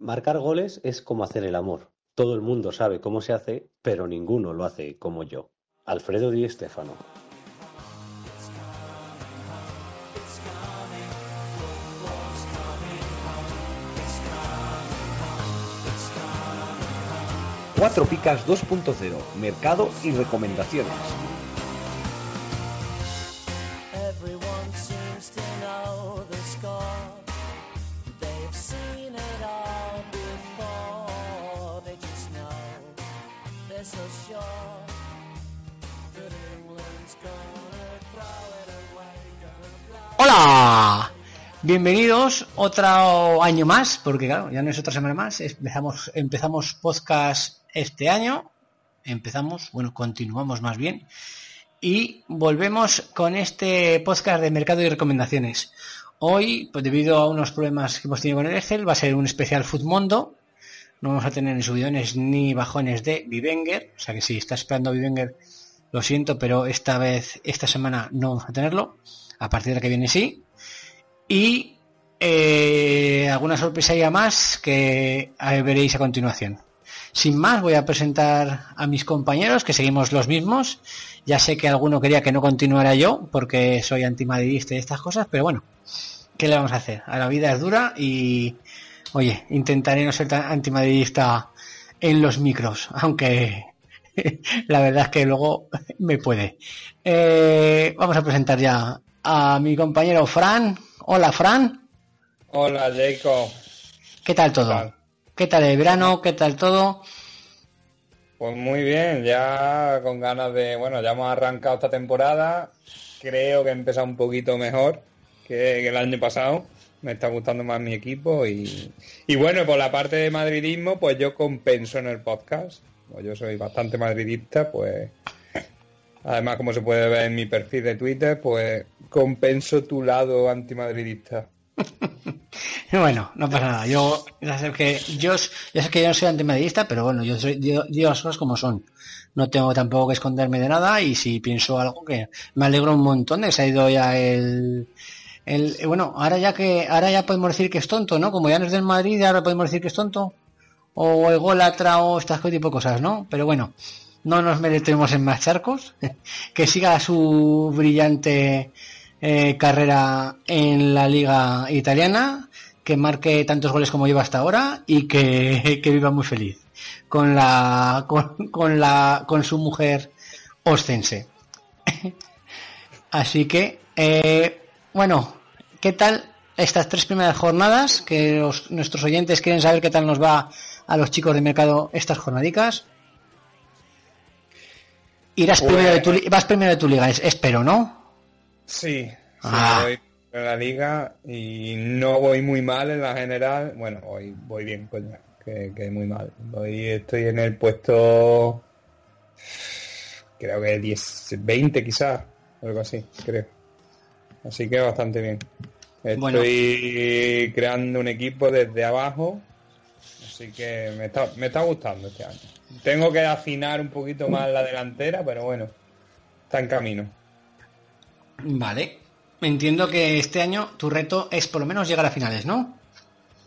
Marcar goles es como hacer el amor. Todo el mundo sabe cómo se hace, pero ninguno lo hace como yo. Alfredo Di Stéfano. Cuatro Picas 2.0, mercado y recomendaciones. Bienvenidos otro año más, porque claro, ya no es otra semana más. Empezamos, empezamos podcast este año, empezamos, bueno, continuamos más bien y volvemos con este podcast de mercado y recomendaciones. Hoy, pues debido a unos problemas que hemos tenido con el Excel, va a ser un especial Footmundo. No vamos a tener ni subidones ni bajones de Vivenger. O sea que si está esperando Vivenger, lo siento, pero esta vez, esta semana no vamos a tenerlo. A partir de la que viene sí. Y eh, alguna sorpresa más que eh, veréis a continuación. Sin más, voy a presentar a mis compañeros, que seguimos los mismos. Ya sé que alguno quería que no continuara yo, porque soy antimadridista y estas cosas, pero bueno, ¿qué le vamos a hacer? A la vida es dura y, oye, intentaré no ser tan antimadridista en los micros, aunque la verdad es que luego me puede. Eh, vamos a presentar ya a mi compañero Fran. Hola, Fran. Hola, Jacob. ¿Qué tal todo? tal? ¿Qué tal el verano? ¿Qué tal todo? Pues muy bien, ya con ganas de, bueno, ya hemos arrancado esta temporada. Creo que he empezado un poquito mejor que, que el año pasado. Me está gustando más mi equipo y, y bueno, por la parte de madridismo, pues yo compenso en el podcast. Pues yo soy bastante madridista, pues además como se puede ver en mi perfil de Twitter, pues compenso tu lado antimadridista. Bueno, no pasa nada. Yo ya sé que yo, ya sé que yo no soy antimadridista, pero bueno, yo soy yo, las cosas como son. No tengo tampoco que esconderme de nada y si pienso algo que me alegro un montón de que se ha ido ya el el bueno, ahora ya que ahora ya podemos decir que es tonto, ¿no? Como ya no es del Madrid, ahora podemos decir que es tonto o ególatra o estas tipo de cosas, ¿no? Pero bueno, no nos merecemos en más charcos. que siga su brillante eh, carrera en la liga italiana, que marque tantos goles como lleva hasta ahora y que, que viva muy feliz con la con, la con su mujer ostense. Así que eh, bueno, ¿qué tal estas tres primeras jornadas? Que nuestros oyentes quieren saber qué tal nos va a los chicos de mercado estas jornadicas. Irás Pues- primero de tu vas primero de tu liga, es- espero, ¿no? Sí, sí, Ah. voy en la liga y no voy muy mal en la general. Bueno, voy, voy bien, coño, que, que muy mal. Voy, estoy en el puesto, creo que 10, 20 quizás, algo así, creo. Así que bastante bien. Estoy Bueno. creando un equipo desde abajo, así que me está, me está gustando este año. Tengo que afinar un poquito más la delantera, pero bueno, está en camino. Vale. Entiendo que este año tu reto es por lo menos llegar a finales, ¿no?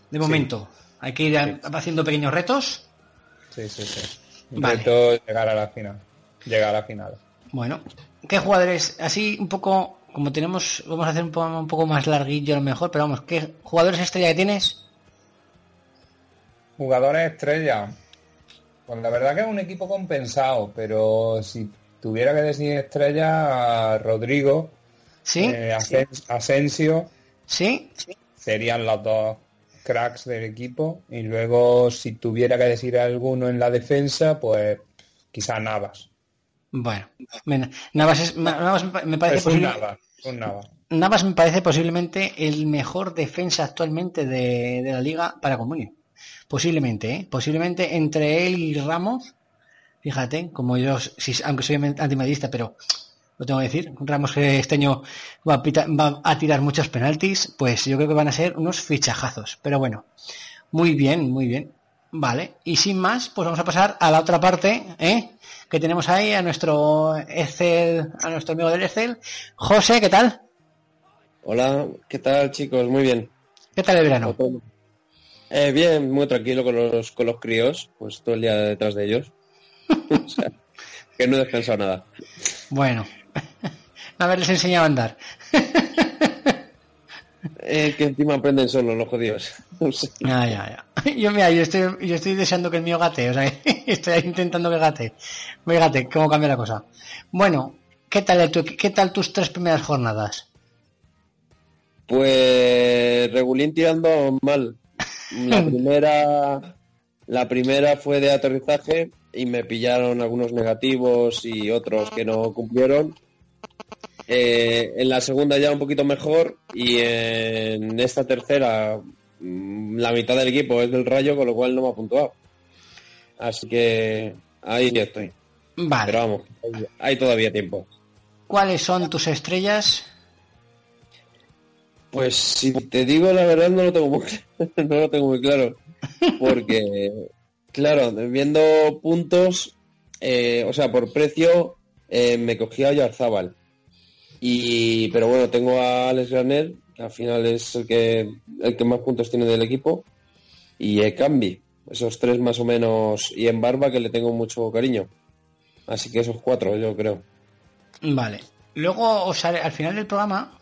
De momento. Hay que ir haciendo pequeños retos. Sí, sí, sí. Vale. Llegar a la final. Llegar a la final. Bueno, ¿qué jugadores? Así un poco, como tenemos, vamos a hacer un poco, un poco más larguillo a lo mejor, pero vamos, ¿qué jugadores estrella que tienes? Jugadores estrella. Pues la verdad que es un equipo compensado, pero si tuviera que decir estrella, Rodrigo, ¿Sí? eh, Asen- Asensio, ¿Sí? serían los dos cracks del equipo. Y luego, si tuviera que decir alguno en la defensa, pues quizá Navas. Bueno, Navas, es- Navas me pa- me parece Es un posible- Navas, un Navas. Navas me parece posiblemente el mejor defensa actualmente de, de la liga para Comunio. Posiblemente, ¿eh? Posiblemente entre él y Ramos, fíjate, como yo, si, aunque soy antimadista, pero lo tengo que decir, Ramos que este año va a, pita- va a tirar muchos penaltis, pues yo creo que van a ser unos fichajazos. Pero bueno, muy bien, muy bien. Vale, y sin más, pues vamos a pasar a la otra parte, ¿eh? Que tenemos ahí a nuestro Excel, a nuestro amigo del Excel. José, ¿qué tal? Hola, ¿qué tal chicos? Muy bien. ¿Qué tal el verano? Eh, bien, muy tranquilo con los, con los críos, pues todo el día detrás de ellos. O sea, que no he descansado nada. Bueno, haberles enseñado a andar. Eh, que encima aprenden solo los jodidos. Sea, Ya, ya, ya. Yo, mira, yo estoy, yo estoy deseando que el mío gate, o sea, estoy intentando que gate. Fíjate cómo cambia la cosa. Bueno, ¿qué tal, tu- qué tal tus tres primeras jornadas? Pues regulín tirando mal. La primera, la primera fue de aterrizaje y me pillaron algunos negativos y otros que no cumplieron. Eh, en la segunda ya un poquito mejor y en esta tercera mm, la mitad del equipo es del Rayo, con lo cual no me ha puntuado. Así que ahí estoy. Vale. Pero vamos, hay todavía tiempo. ¿Cuáles son tus estrellas? Pues si te digo la verdad no lo tengo muy, no lo tengo muy claro. Porque, claro, viendo puntos, eh, o sea, por precio, eh, me cogí a Yarzábal. Y, pero bueno, tengo a Alex Graner, que al final es el que, el que más puntos tiene del equipo. Y Ekambi, esos tres más o menos. Y en Barba, que le tengo mucho cariño. Así que esos cuatro, yo creo. Vale. Luego os haré, al final del programa,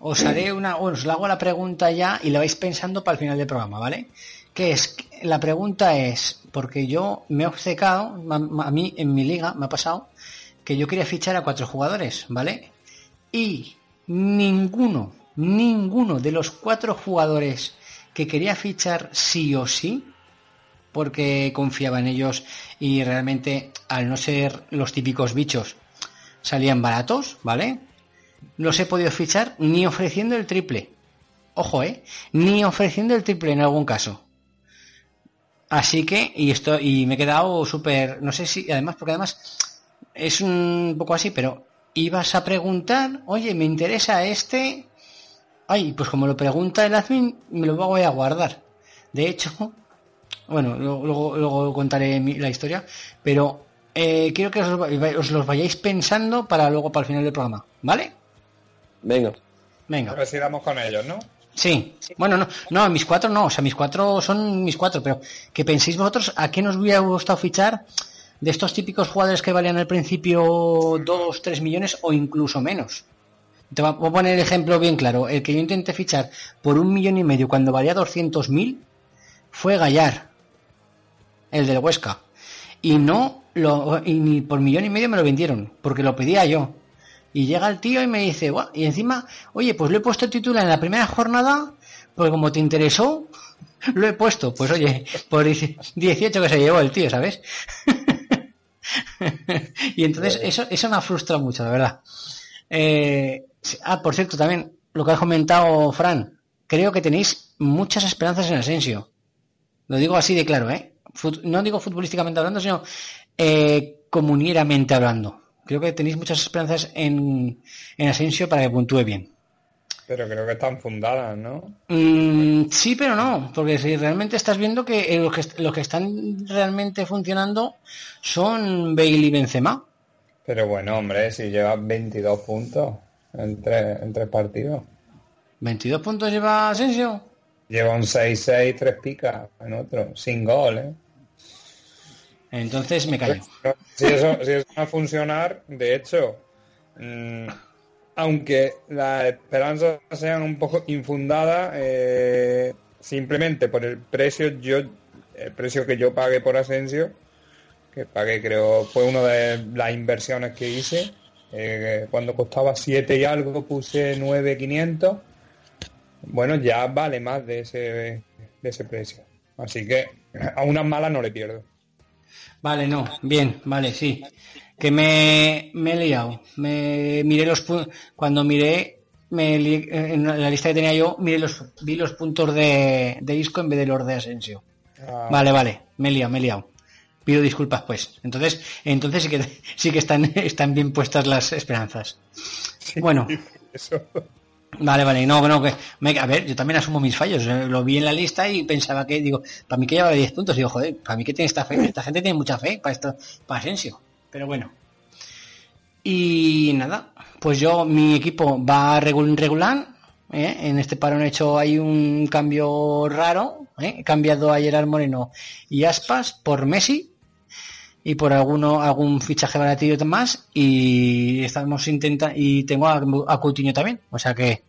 os haré una, os la hago la pregunta ya y la vais pensando para el final del programa, ¿vale? Que es, la pregunta es, porque yo me he obcecado, a mí en mi liga me ha pasado que yo quería fichar a cuatro jugadores, ¿vale? Y ninguno, ninguno de los cuatro jugadores que quería fichar sí o sí, porque confiaba en ellos y realmente al no ser los típicos bichos salían baratos, ¿vale? Los he podido fichar ni ofreciendo el triple. Ojo, ¿eh? Ni ofreciendo el triple en algún caso. Así que, y esto, y me he quedado súper, no sé si, además, porque además es un poco así, pero ibas a preguntar, oye, me interesa este. Ay, pues como lo pregunta el admin, me lo voy a guardar. De hecho, bueno, luego, luego, contaré la historia, pero eh, quiero que os, os los vayáis pensando para luego, para el final del programa, ¿vale? Venga. A Venga. ver si damos con ellos, ¿no? Sí. Bueno, no, no, mis cuatro no, o sea, mis cuatro son mis cuatro, pero que penséis vosotros a qué nos hubiera gustado fichar de estos típicos jugadores que valían al principio 2, 3 millones o incluso menos. Te va- voy a poner el ejemplo bien claro. El que yo intenté fichar por un millón y medio cuando valía 200.000 fue Gallar, el del Huesca. Y no lo, y ni por millón y medio me lo vendieron, porque lo pedía yo. Y llega el tío y me dice, "Buah", y encima, oye, pues lo he puesto titular en la primera jornada, porque como te interesó, lo he puesto. Pues oye, por 18 que se llevó el tío, ¿sabes? y entonces eso, eso me ha frustrado mucho, la verdad. Eh, ah, por cierto, también lo que has comentado, Fran, creo que tenéis muchas esperanzas en Asensio. Lo digo así de claro, ¿eh? Fut- no digo futbolísticamente hablando, sino eh, comunieramente hablando. Creo que tenéis muchas esperanzas en, en Asensio para que puntúe bien. Pero creo que están fundadas, ¿no? Mm, sí, pero no, porque si realmente estás viendo que eh, los que, los que están realmente funcionando son Bale y Benzema. Pero bueno, hombre, si llevas 22 puntos en tres, en tres partidos. 22 puntos lleva Asensio. Lleva un 6-6, tres picas en otro, sin gol, ¿eh? Entonces me callo. Si eso, va a funcionar, de hecho, mm, aunque las esperanzas sean un poco infundadas, eh, simplemente por el precio, yo, el precio que yo pagué por Asensio, que pagué creo, fue una de las inversiones que hice, eh, cuando costaba 7 y algo puse 9.500, bueno, ya vale más de ese, de ese precio. Así que a unas malas no le pierdo. Vale, no, bien, vale, sí. Que me, me he liado. Me miré los cuando miré me li- en la lista que tenía yo, miré los vi los puntos de, de Isco en vez de los de Asensio. Ah, Vale, vale, me he liado, me he liado. Pido disculpas pues. Entonces, entonces sí que sí que están están bien puestas las esperanzas. Bueno, Eso. Vale, vale, no, no, que, me- a ver, yo también asumo mis fallos, eh, lo vi en la lista y pensaba que, digo, para mí que llevaba 10 puntos, digo, joder, para mí que tiene esta fe, esta gente tiene mucha fe para esto, para Asensio, pero bueno. Y nada, pues yo, mi equipo va regular, regular, ¿eh? en este parón he hecho ahí un cambio raro, ¿eh? He cambiado a Gerard Moreno y Aspas por Messi y por alguno algún fichaje baratillo más y estamos intentando y tengo a, a Coutinho también, o sea que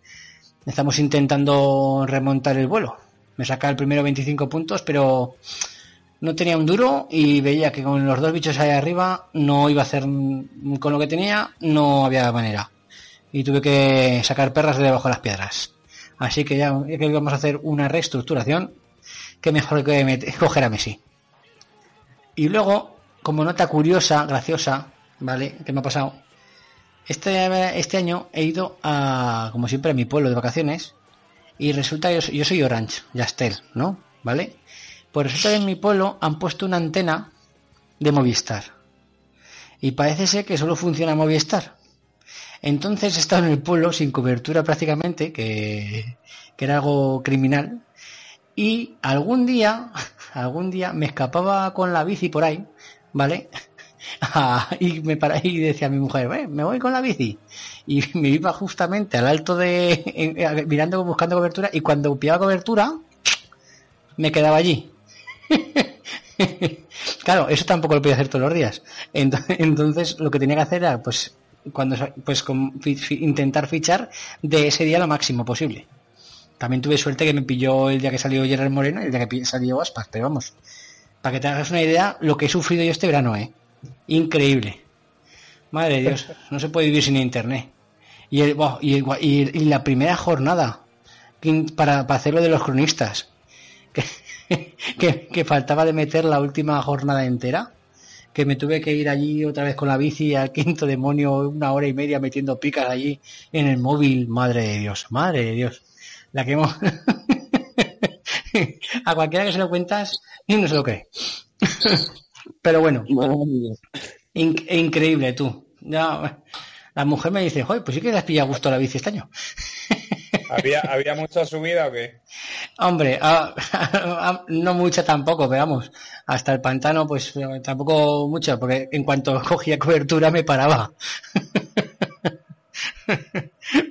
estamos intentando remontar el vuelo. Me saca el primero 25 puntos, pero no tenía un duro y veía que con los dos bichos ahí arriba no iba a hacer con lo que tenía, no había manera. Y tuve que sacar perras de debajo de las piedras. Así que ya que vamos a hacer una reestructuración, que mejor que coger a Messi. Y luego, como nota curiosa, graciosa, ¿vale? ¿Qué me ha pasado? Este, este año he ido a, como siempre, a mi pueblo de vacaciones y resulta que yo, soy- Orange, Yastel, ¿no? ¿Vale? Pues resulta que en mi pueblo han puesto una antena de Movistar. Y parece ser que solo funciona Movistar. Entonces he estado en el pueblo sin cobertura prácticamente, que, que era algo criminal. Y algún día, algún día me escapaba con la bici por ahí, ¿vale? Ah, y me para y decía a mi mujer, "Eh, me voy con la bici. Y me iba justamente al alto de, mirando, buscando cobertura, y cuando pillaba cobertura, me quedaba allí. claro, eso tampoco lo podía hacer todos los días. Ento- Entonces, lo que tenía que hacer era, pues, cuando pues con- intentar fichar de ese día lo máximo posible. También tuve suerte que me pilló el día que salió Gerard Moreno y el día que salió Aspas, pero vamos, para que te hagas una idea, lo que he sufrido yo este verano, ¿eh? Increíble. Madre de Dios, no se puede vivir sin internet. Y, el, y, el- y- y la primera jornada para, para hacerlo de los cronistas, que, que, que faltaba de meter la última jornada entera, que me tuve que ir allí otra vez con la bici al quinto demonio una hora y media metiendo picas allí en el móvil. Madre de Dios, madre de Dios. La que hemos... A cualquiera que se lo cuentas, ni no se lo cree. Pero bueno. In- increíble tú. Ya, la mujer me dice, joder, pues sí que le has pillado gusto a la bici este año. ¿Había, ¿Había mucha subida o qué? Hombre, ah, ah, no mucha tampoco, pero vamos, hasta el pantano pues eh, tampoco mucho, porque en cuanto cogía cobertura me paraba.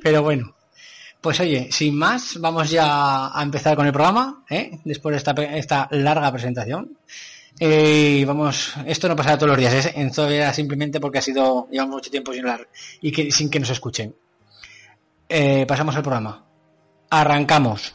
Pero bueno, pues oye, sin más, vamos ya a empezar con el programa, ¿eh? después de esta, larga presentación. Eh, vamos, esto no pasará todos los días, ¿eh? esto era simplemente porque ha sido, llevamos mucho tiempo sin hablar y sin que nos escuchen. Eh, pasamos al programa. Arrancamos.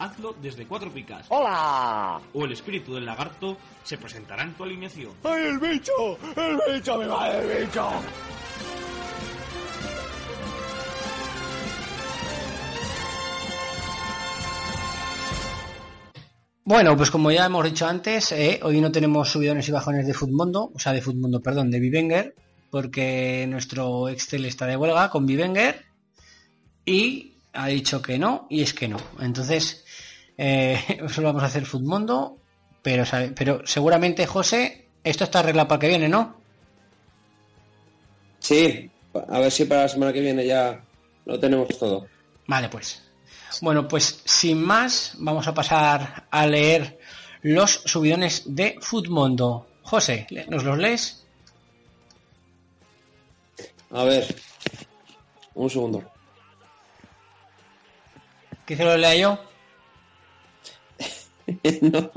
hazlo desde Cuatro Picas. ¡Hola! O el espíritu del lagarto se presentará en tu alineación. ¡Ay, el bicho! ¡El bicho me va el bicho! Bueno, pues como ya hemos dicho antes, eh, hoy no tenemos subidones y bajones de Futmundo, o sea, de Futmundo, perdón, de Vivenger, porque nuestro Excel está de huelga con Vivenger y ha dicho que no, y es que no. Entonces, eh, solo vamos a hacer Futmundo, pero, pero seguramente, José, esto está arreglado para que viene, ¿no? Sí, a ver si para la semana que viene ya lo tenemos todo. Vale, pues. Bueno, pues sin más, vamos a pasar a leer los subidones de Futmundo. José, ¿nos los lees? A ver, un segundo. ¿Que se lo lea yo? no,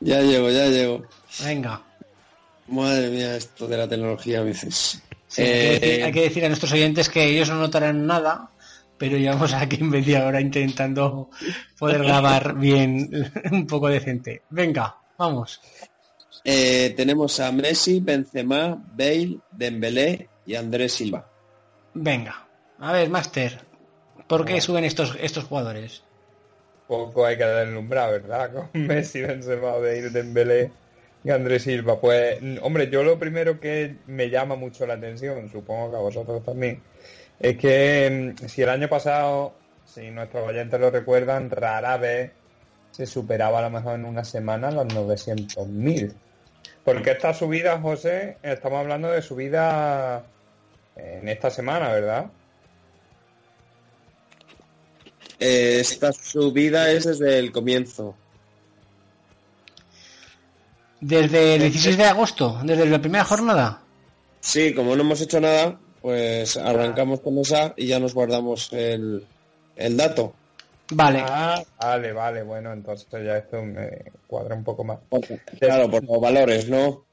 ya llego, ya llego. Venga. Madre mía, esto de la tecnología a veces. Sí, hay, que Eh, decir, hay que decir a nuestros oyentes que ellos no notarán nada, pero llevamos aquí media hora intentando poder grabar bien, un poco decente. Venga, vamos. eh, tenemos a Messi, Benzema, Bale, Dembélé y Andrés Silva. Venga. A ver, Master, ¿por qué suben estos, estos jugadores? Poco hay que deslumbrar, ¿verdad? Con Messi, Benzema, Bale, Dembélé. Y Andrés Silva, pues, hombre, yo lo primero que me llama mucho la atención, supongo que a vosotros también, es que mm, si el año pasado, si nuestros oyentes lo recuerdan, rara vez se superaba a lo mejor en una semana los 900.000. Porque esta subida, José, estamos hablando de subida en esta semana, ¿verdad? Eh, esta subida es desde el comienzo. Desde el 16 de agosto, desde la primera jornada. Sí, como no hemos hecho nada, pues arrancamos con esa y ya nos guardamos el, el dato. Vale. Ah, vale, vale, bueno, entonces ya esto me cuadra un poco más. Claro, por los valores, ¿no?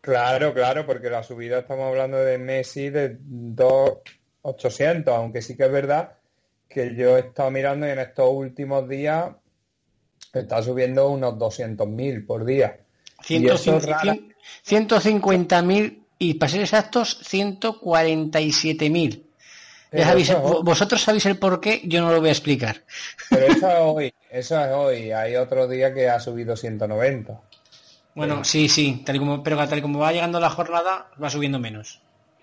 Claro, claro, porque la subida estamos hablando de Messi de 2.800, aunque sí que es verdad que yo he estado mirando y en estos últimos días está subiendo unos 200.000 por día. Y eso es rara- 150.000 y para ser exactos, 147.000. Ya Pero sabéis, eso- vo- vosotros sabéis el por qué, yo no lo voy a explicar. Pero eso es hoy, eso es hoy. Hay otro día que ha subido 190. Bueno, sí, sí, tal y como, pero tal y como va llegando la jornada, va subiendo menos.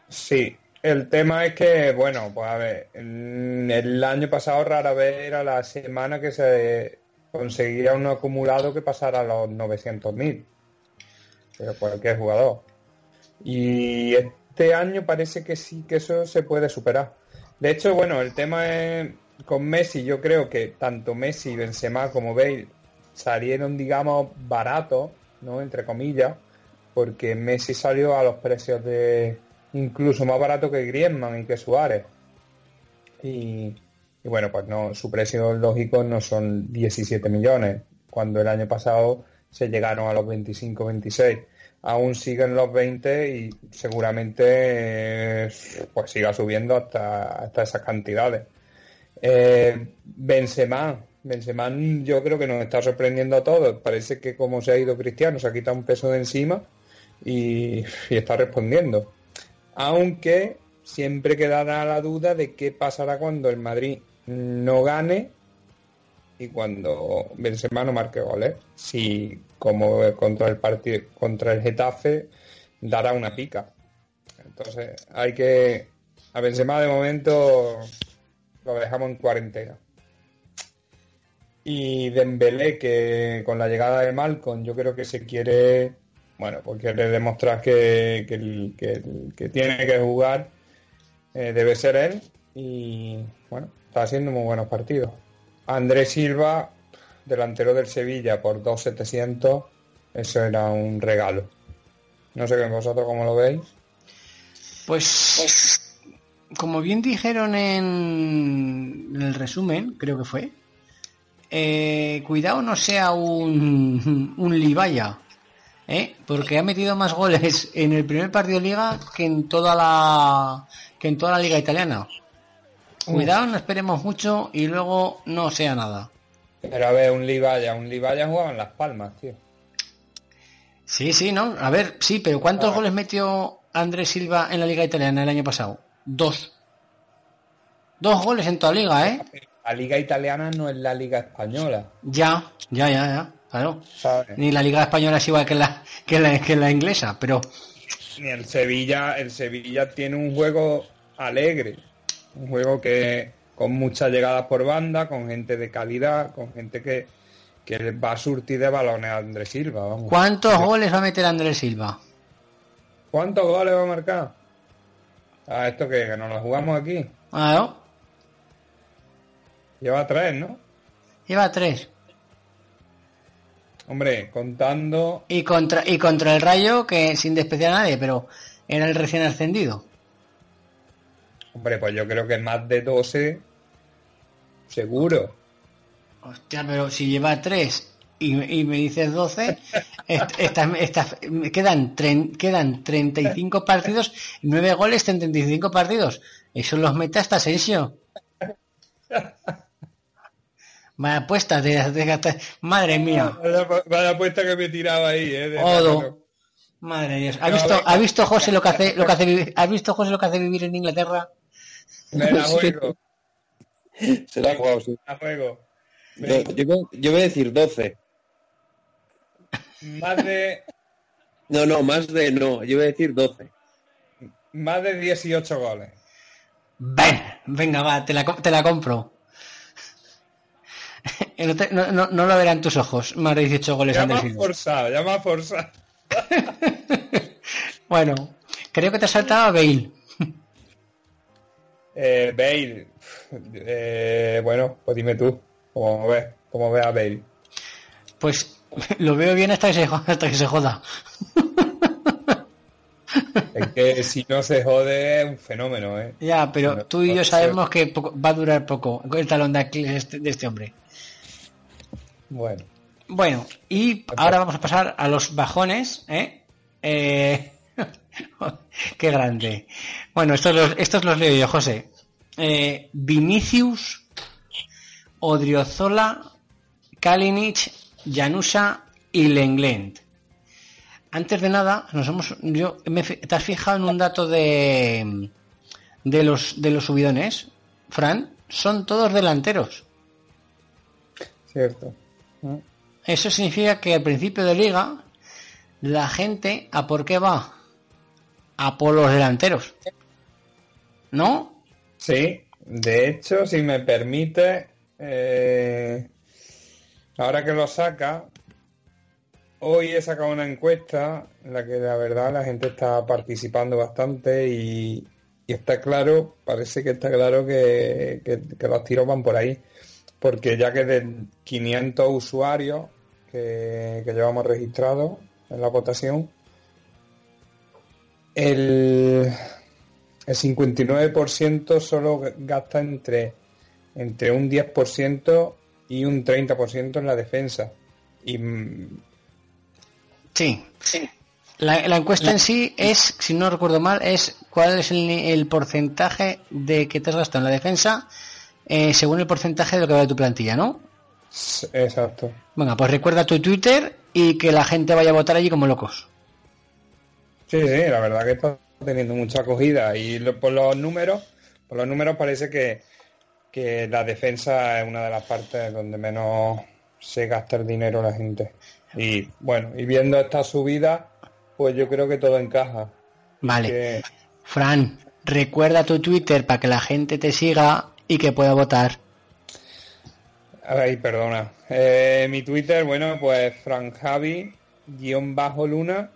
Sí, el tema es que, bueno, pues a ver, el año pasado rara vez era la semana que se conseguía un acumulado que pasara a los 900.000. Pero cualquier jugador. Y este año parece que sí que eso se puede superar. De hecho, bueno, el tema es con Messi, yo creo que tanto Messi, Benzema como Bale salieron, digamos, baratos, ¿no? Entre comillas, porque Messi salió a los precios de incluso más barato que Griezmann y que Suárez. Y, bueno, pues no, su precio lógico no son 17 millones, cuando el año pasado se llegaron a los 25, 26. Aún siguen los 20 y seguramente eh, pues siga subiendo hasta, hasta esas cantidades. Eh, Benzema, Benzema yo creo que nos está sorprendiendo a todos. Parece que como se ha ido Cristiano, se ha quitado un peso de encima y, y está respondiendo. Aunque siempre quedará la duda de qué pasará cuando el Madrid no gane y cuando Benzema no marque goles. Si como contra el partido contra el Getafe dará una pica. Entonces hay que a Benzema de momento lo dejamos en cuarentena. Y Dembélé que con la llegada de Malcolm yo creo que se quiere bueno, pues quiere demostrar que, que, tiene que jugar eh, debe ser él y bueno, está haciendo muy buenos partidos. Andrés Silva, delantero del Sevilla por 2.700, eso era un regalo. No sé vosotros cómo lo veis. Pues, como bien dijeron en, en el resumen, creo que fue, eh, cuidado no sea un, un Libaya, ¿eh? porque ha metido más goles en el primer partido de liga que en toda la que en toda la liga italiana. Cuidado, no esperemos mucho y luego no sea nada. Pero a ver, un Libaya, un Libaya jugaba en Las Palmas, tío. Sí, sí, ¿no? A ver, sí, pero ¿cuántos Ah. goles metió Andrés Silva en la liga italiana el año pasado? Dos. Dos goles en toda liga, ¿eh? La liga italiana no es la liga española, Ya, ya, ya, ya, claro. Ni la liga española es igual que la, que la, que la inglesa, pero Ni el Sevilla, el Sevilla tiene un juego alegre, un juego que con muchas llegadas por banda, con gente de calidad, con gente que, que va a surtir de balones a Andrés Silva, vamos. ¿cuántos goles va a meter Andrés Silva? ¿Cuántos goles va a marcar? Ah, esto que, que nos lo jugamos aquí. Claro, Lleva tres, ¿no? lleva tres. Hombre, contando, Y contra, y contra el Rayo, que sin despreciar a nadie, pero era el recién ascendido. hombre, pues yo creo que más de 12, seguro. Hostia, pero si lleva tres y, y me dices 12, est- esta- esta- quedan, tren- quedan 35 partidos, 9 goles en 35 partidos. Eso los mete hasta Asensio. Vaya apuesta, de, de gastar- madre mía. Vaya, vaya apuesta que me tiraba ahí, ¿eh? Odo. Madre Dios. ¿Ha visto, ¿ha visto José lo que hace, lo que hace vivir, ¿ha visto José lo que hace vivir en Inglaterra? Me la juego, Se la ha jugado, sí. me la juego. Yo, yo voy- yo voy a decir 12. Más de, No, no, más de no. Yo iba a decir 12. Más de 18 goles. Ven, venga, va, te la, te la compro. No, te- no- no- no lo verán tus ojos, más de 18 goles Ya sido. forzado, ya más forzado. Bueno, creo que te ha saltado a Bale. Eh, Bale. Eh, bueno, pues dime tú. ¿Cómo ves? ¿Cómo ves a Bale? Pues lo veo bien hasta que se, hasta que se joda. Es que si no se jode es un fenómeno, ¿eh? Ya, pero tú y yo sabemos que poco- va a durar poco el talón de Aquiles este- de este hombre. Bueno. Bueno, y ahora vamos a pasar a los bajones, ¿eh? Eh, Qué grande. Bueno, estos los, estos los leo yo, José. Eh, Vinicius, Odriozola, Kalinic, Janusa y Lenglet. Antes de nada, nos hemos, yo, me, ¿te has fijado en un dato de, de los, de los subidones? Fran, son todos delanteros. Cierto. Eso significa que al principio de liga la gente a por qué va? A por los delanteros. ¿No? Sí, de hecho, si me permite, eh, ahora que lo saca, hoy he sacado una encuesta en la que la verdad la gente está participando bastante y, está claro, parece que está claro que- que los tiros van por ahí, porque ya que de 500 usuarios que, que llevamos registrados en la votación, el, el 59% solo gasta entre, entre un 10% y un 30% en la defensa. Y mm, Sí. La, la encuesta en sí es, si no recuerdo mal, es cuál es el, el porcentaje de que te has gastado en la defensa eh, según el porcentaje de lo que va de tu plantilla, ¿no? exacto. Venga, pues recuerda tu Twitter y que la gente vaya a votar allí como locos. Sí, sí, la verdad que está teniendo mucha acogida y lo- por los números, por los números parece que, que la defensa es una de las partes donde menos se gasta el dinero la gente. Y bueno, y viendo esta subida, pues yo creo que todo encaja. Vale. Que- Fran, recuerda tu Twitter para que la gente te siga y que pueda votar. Ay, perdona. Eh, mi Twitter, bueno, pues franjavi guion bajo luna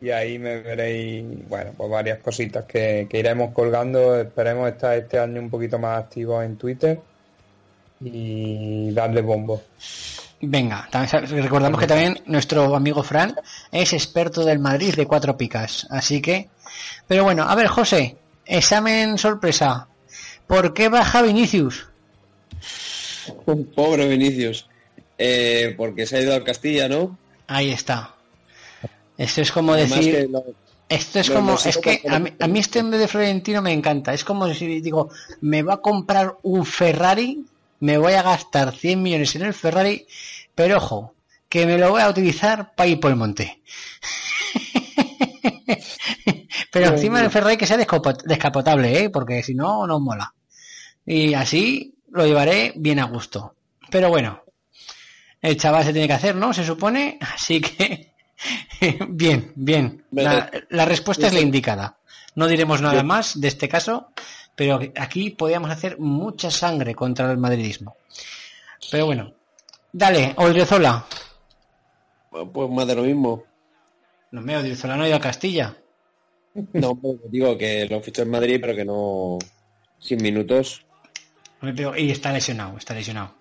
y ahí me veréis, bueno, pues varias cositas que, que iremos colgando. Esperemos estar este año un poquito más activos en Twitter y darle bombo. Venga, recordamos que también nuestro amigo Fran es experto del Madrid de cuatro picas, así que... Pero bueno, a ver, José, examen sorpresa. ¿Por qué baja Vinicius? Pobre Vinicius. Eh, porque se ha ido al Castilla, ¿no? Ahí está. Esto es como Además decir... lo- Esto es como, es que a mí, a mí este hombre de Florentino me encanta. Es como si digo, me va a comprar un Ferrari, me voy a gastar 100 millones en el Ferrari, pero ojo, que me lo voy a utilizar para ir por el monte. pero encima del Ferrari que sea descapo- descapotable, ¿eh? porque si no, no mola. Y así lo llevaré bien a gusto. Pero bueno, el chaval se tiene que hacer, ¿no? Se supone, así que bien, bien. La, la respuesta es la indicada. No diremos nada más de este caso, pero aquí podíamos hacer mucha sangre contra el madridismo. Pero bueno, dale, Odriozola. Pues más de lo mismo. No me Odriozola no ha ido a Castilla. No, digo que lo fichó en Madrid, pero que no sin minutos. Y está lesionado, está lesionado.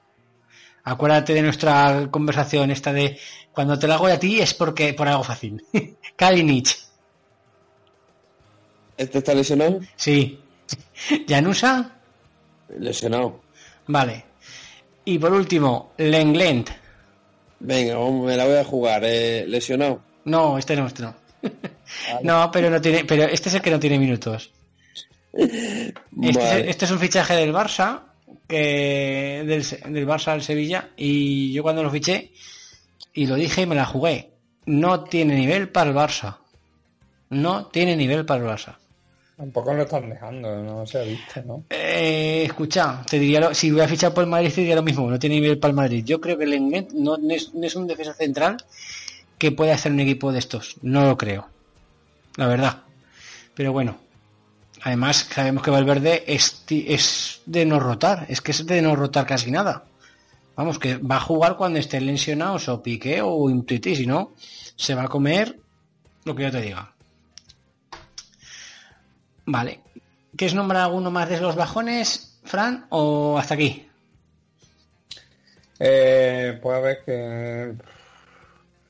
Acuérdate de nuestra conversación esta de cuando te la hago a ti es porque por algo fácil. Kalinic, ¿Este está lesionado? sí. Janusa, Lesionado. vale. Y por último, Lenglet. Venga, me la voy a jugar. Eh, lesionado. No, este no, este no. No, pero no tiene, pero este es el que no tiene minutos. Este, es, este es un fichaje del Barça, que del, Se- del Barça al Sevilla, y yo cuando lo fiché y lo dije y me la jugué. No tiene nivel para el Barça. No tiene nivel para el Barça. Tampoco lo están dejando, no se ha visto, ¿no? Eh, escucha, te diría lo- si voy a fichar por el Madrid te diría lo mismo, no tiene nivel para el Madrid. Yo creo que el Lenglet no, no es, no es un defensa central que puede hacer un equipo de estos. No lo creo. La verdad. Pero bueno. Además, sabemos que Valverde es, es de no rotar. Es que es de no rotar casi nada. Vamos, que va a jugar cuando estén lesionados o Piqué o Intuiti. Si no, se va a comer lo que yo te diga. Vale. ¿Quieres nombrar alguno más de los bajones, Fran? ¿O hasta aquí? Eh, pues a ver que...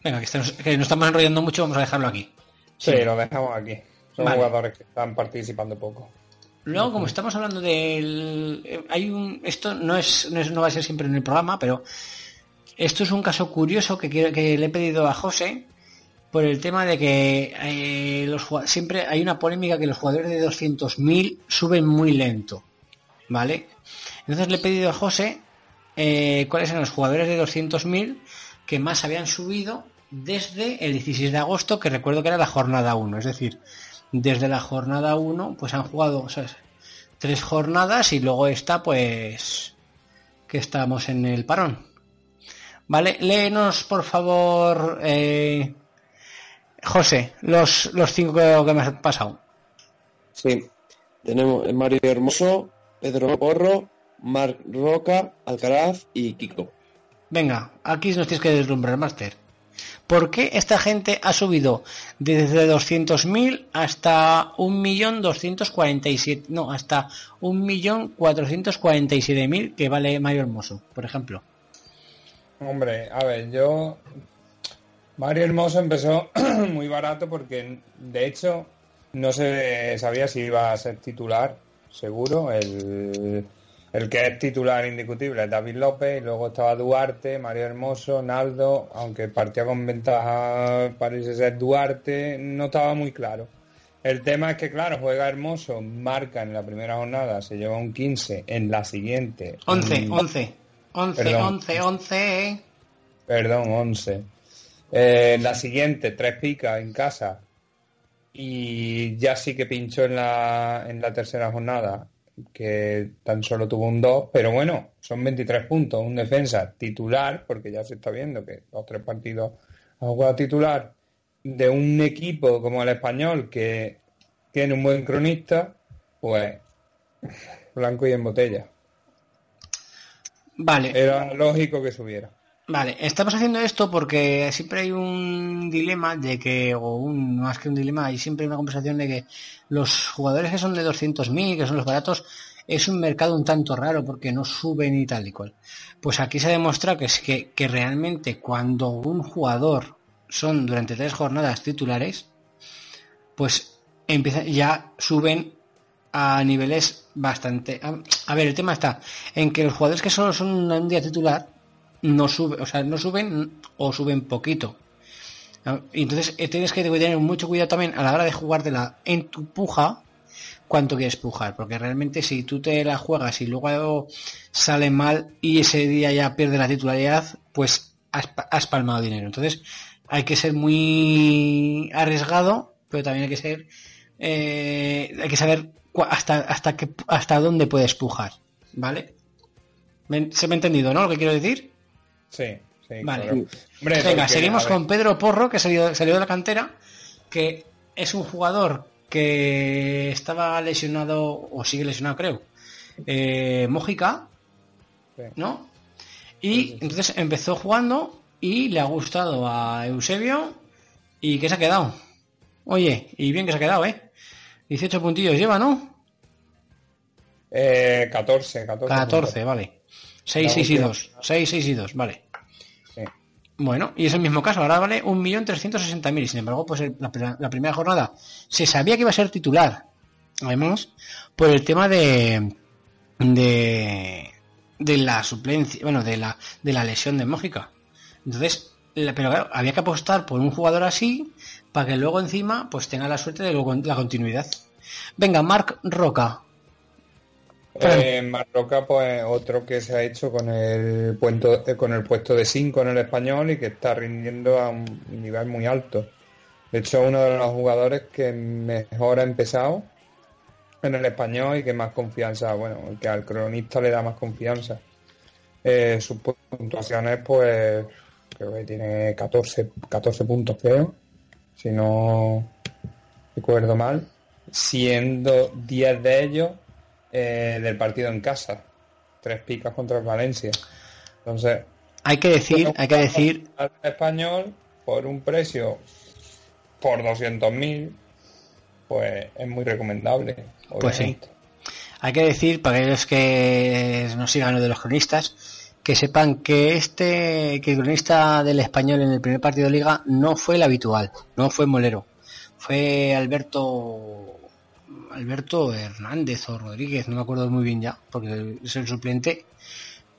Venga, que, estamos, que nos estamos enrollando mucho, vamos a dejarlo aquí. Sí, lo dejamos aquí. Son Vale. jugadores que están participando poco. Luego, como estamos hablando del... eh, Hay un... Esto no es, no es- no va a ser siempre en el programa, pero esto es un caso curioso que, quiero, que le he pedido a José por el tema de que eh, los, siempre hay una polémica que los jugadores de 200.000 suben muy lento. ¿Vale? Entonces le he pedido a José eh, cuáles eran los jugadores de 200.000 que más habían subido desde el 16 de agosto, que recuerdo que era la jornada 1. Es decir, desde la jornada 1 pues han jugado ¿sabes? tres jornadas y luego está pues que estamos en el parón. Vale, léenos por favor, eh, José, los, los cinco que, me has pasado. Sí. Tenemos Mario Hermoso, Pedro Porro, Marc Roca, Alcaraz y Kiko. Venga, aquí nos tienes que deslumbrar, Master. ¿Por qué esta gente ha subido desde 200.000 hasta 1.247.000, no, hasta 1.447.000 que vale Mario Hermoso, por ejemplo? Hombre, a ver, yo... Mario Hermoso empezó muy barato porque, de hecho, no se sabía si iba a ser titular, seguro. El, el que es titular indiscutible es David López, y luego estaba Duarte, Mario Hermoso, Naldo, aunque partía con ventaja, parece ser Duarte, no estaba muy claro. El tema es que, claro, juega Hermoso, marca en la primera jornada, se lleva un 15, en la siguiente... 11, un- 11, 11, Perdón. 11, 11. Perdón, 11. Eh, la siguiente, tres picas en casa. Y ya sí que pinchó en la, en la tercera jornada, que tan solo tuvo un 2, pero bueno, son 23 puntos, un defensa titular, porque ya se está viendo que los tres partidos ha jugado titular, de un equipo como el español que tiene un buen cronista, pues blanco y en botella. Vale. Era lógico que subiera. Vale, estamos haciendo esto porque siempre hay un dilema de que, o un, más que un dilema, hay siempre una conversación de que los jugadores que son de 200.000, que son los baratos, es un mercado un tanto raro porque no suben y tal y cual. Pues aquí se ha demostrado que es que, que realmente cuando un jugador son durante tres jornadas titulares, pues empieza, ya suben a niveles bastante... A ver, el tema está en que los jugadores que solo son un día titular, no suben, o sea, no suben o suben poquito. entonces eh, tienes que tener mucho cuidado también a la hora de jugártela en tu puja, cuánto quieres pujar, porque realmente si tú te la juegas y luego sale mal y ese día ya pierde la titularidad, pues has, has palmado dinero. Entonces hay que ser muy arriesgado, pero también hay que ser, eh, hay que saber hasta hasta qué, hasta dónde puedes pujar, ¿vale? ¿Me- ¿Se me ha entendido, no? Lo que quiero decir. Sí, sí. Vale. claro. Hombre, Venga, seguimos con Pedro Porro, que salió, salió de la cantera, que es un jugador que estaba lesionado, o sigue lesionado, creo. Eh, Mójica, Sí. ¿no? Y entonces empezó jugando y le ha gustado a Eusebio y que se ha quedado. Oye, y bien que se ha quedado, ¿eh? 18 puntillos lleva, ¿no? Eh, 14, 14. 14, vale. 6, La 6 y última. 2. 6, 6 y 2, vale. Bueno, y es el mismo caso, ahora vale 1.360.000 y sin embargo, pues la, pri- la primera jornada se sabía que iba a ser titular. Además, por el tema de de, de la suplencia, bueno, de la, de la lesión de Mójica. Entonces, pero claro, había que apostar por un jugador así para que luego encima pues tenga la suerte de la continuidad. Venga, Marc Roca. Eh, Marroca, pues otro que se ha hecho con el eh, puesto de 5 en el español y que está rindiendo a un nivel muy alto. De hecho, uno de los jugadores que mejor ha empezado en el español y que más confianza, bueno, que al cronista le da más confianza. Eh, sus puntuaciones, pues, creo que tiene 14, 14 puntos, creo, si no recuerdo mal, siendo 10 de ellos eh, del partido en casa. Tres picas contra el Valencia. Entonces, Hay que decir, hay que decir, al español por un precio por 200.000 pues es muy recomendable Pues sí. obviamente. hay que decir para aquellos que nos sigan lo de los cronistas, que sepan que este, que el cronista del español en el primer partido de liga no fue el habitual, no fue Molero, fue Alberto, Alberto Hernández o Rodríguez, no me acuerdo muy bien ya, porque es el suplente,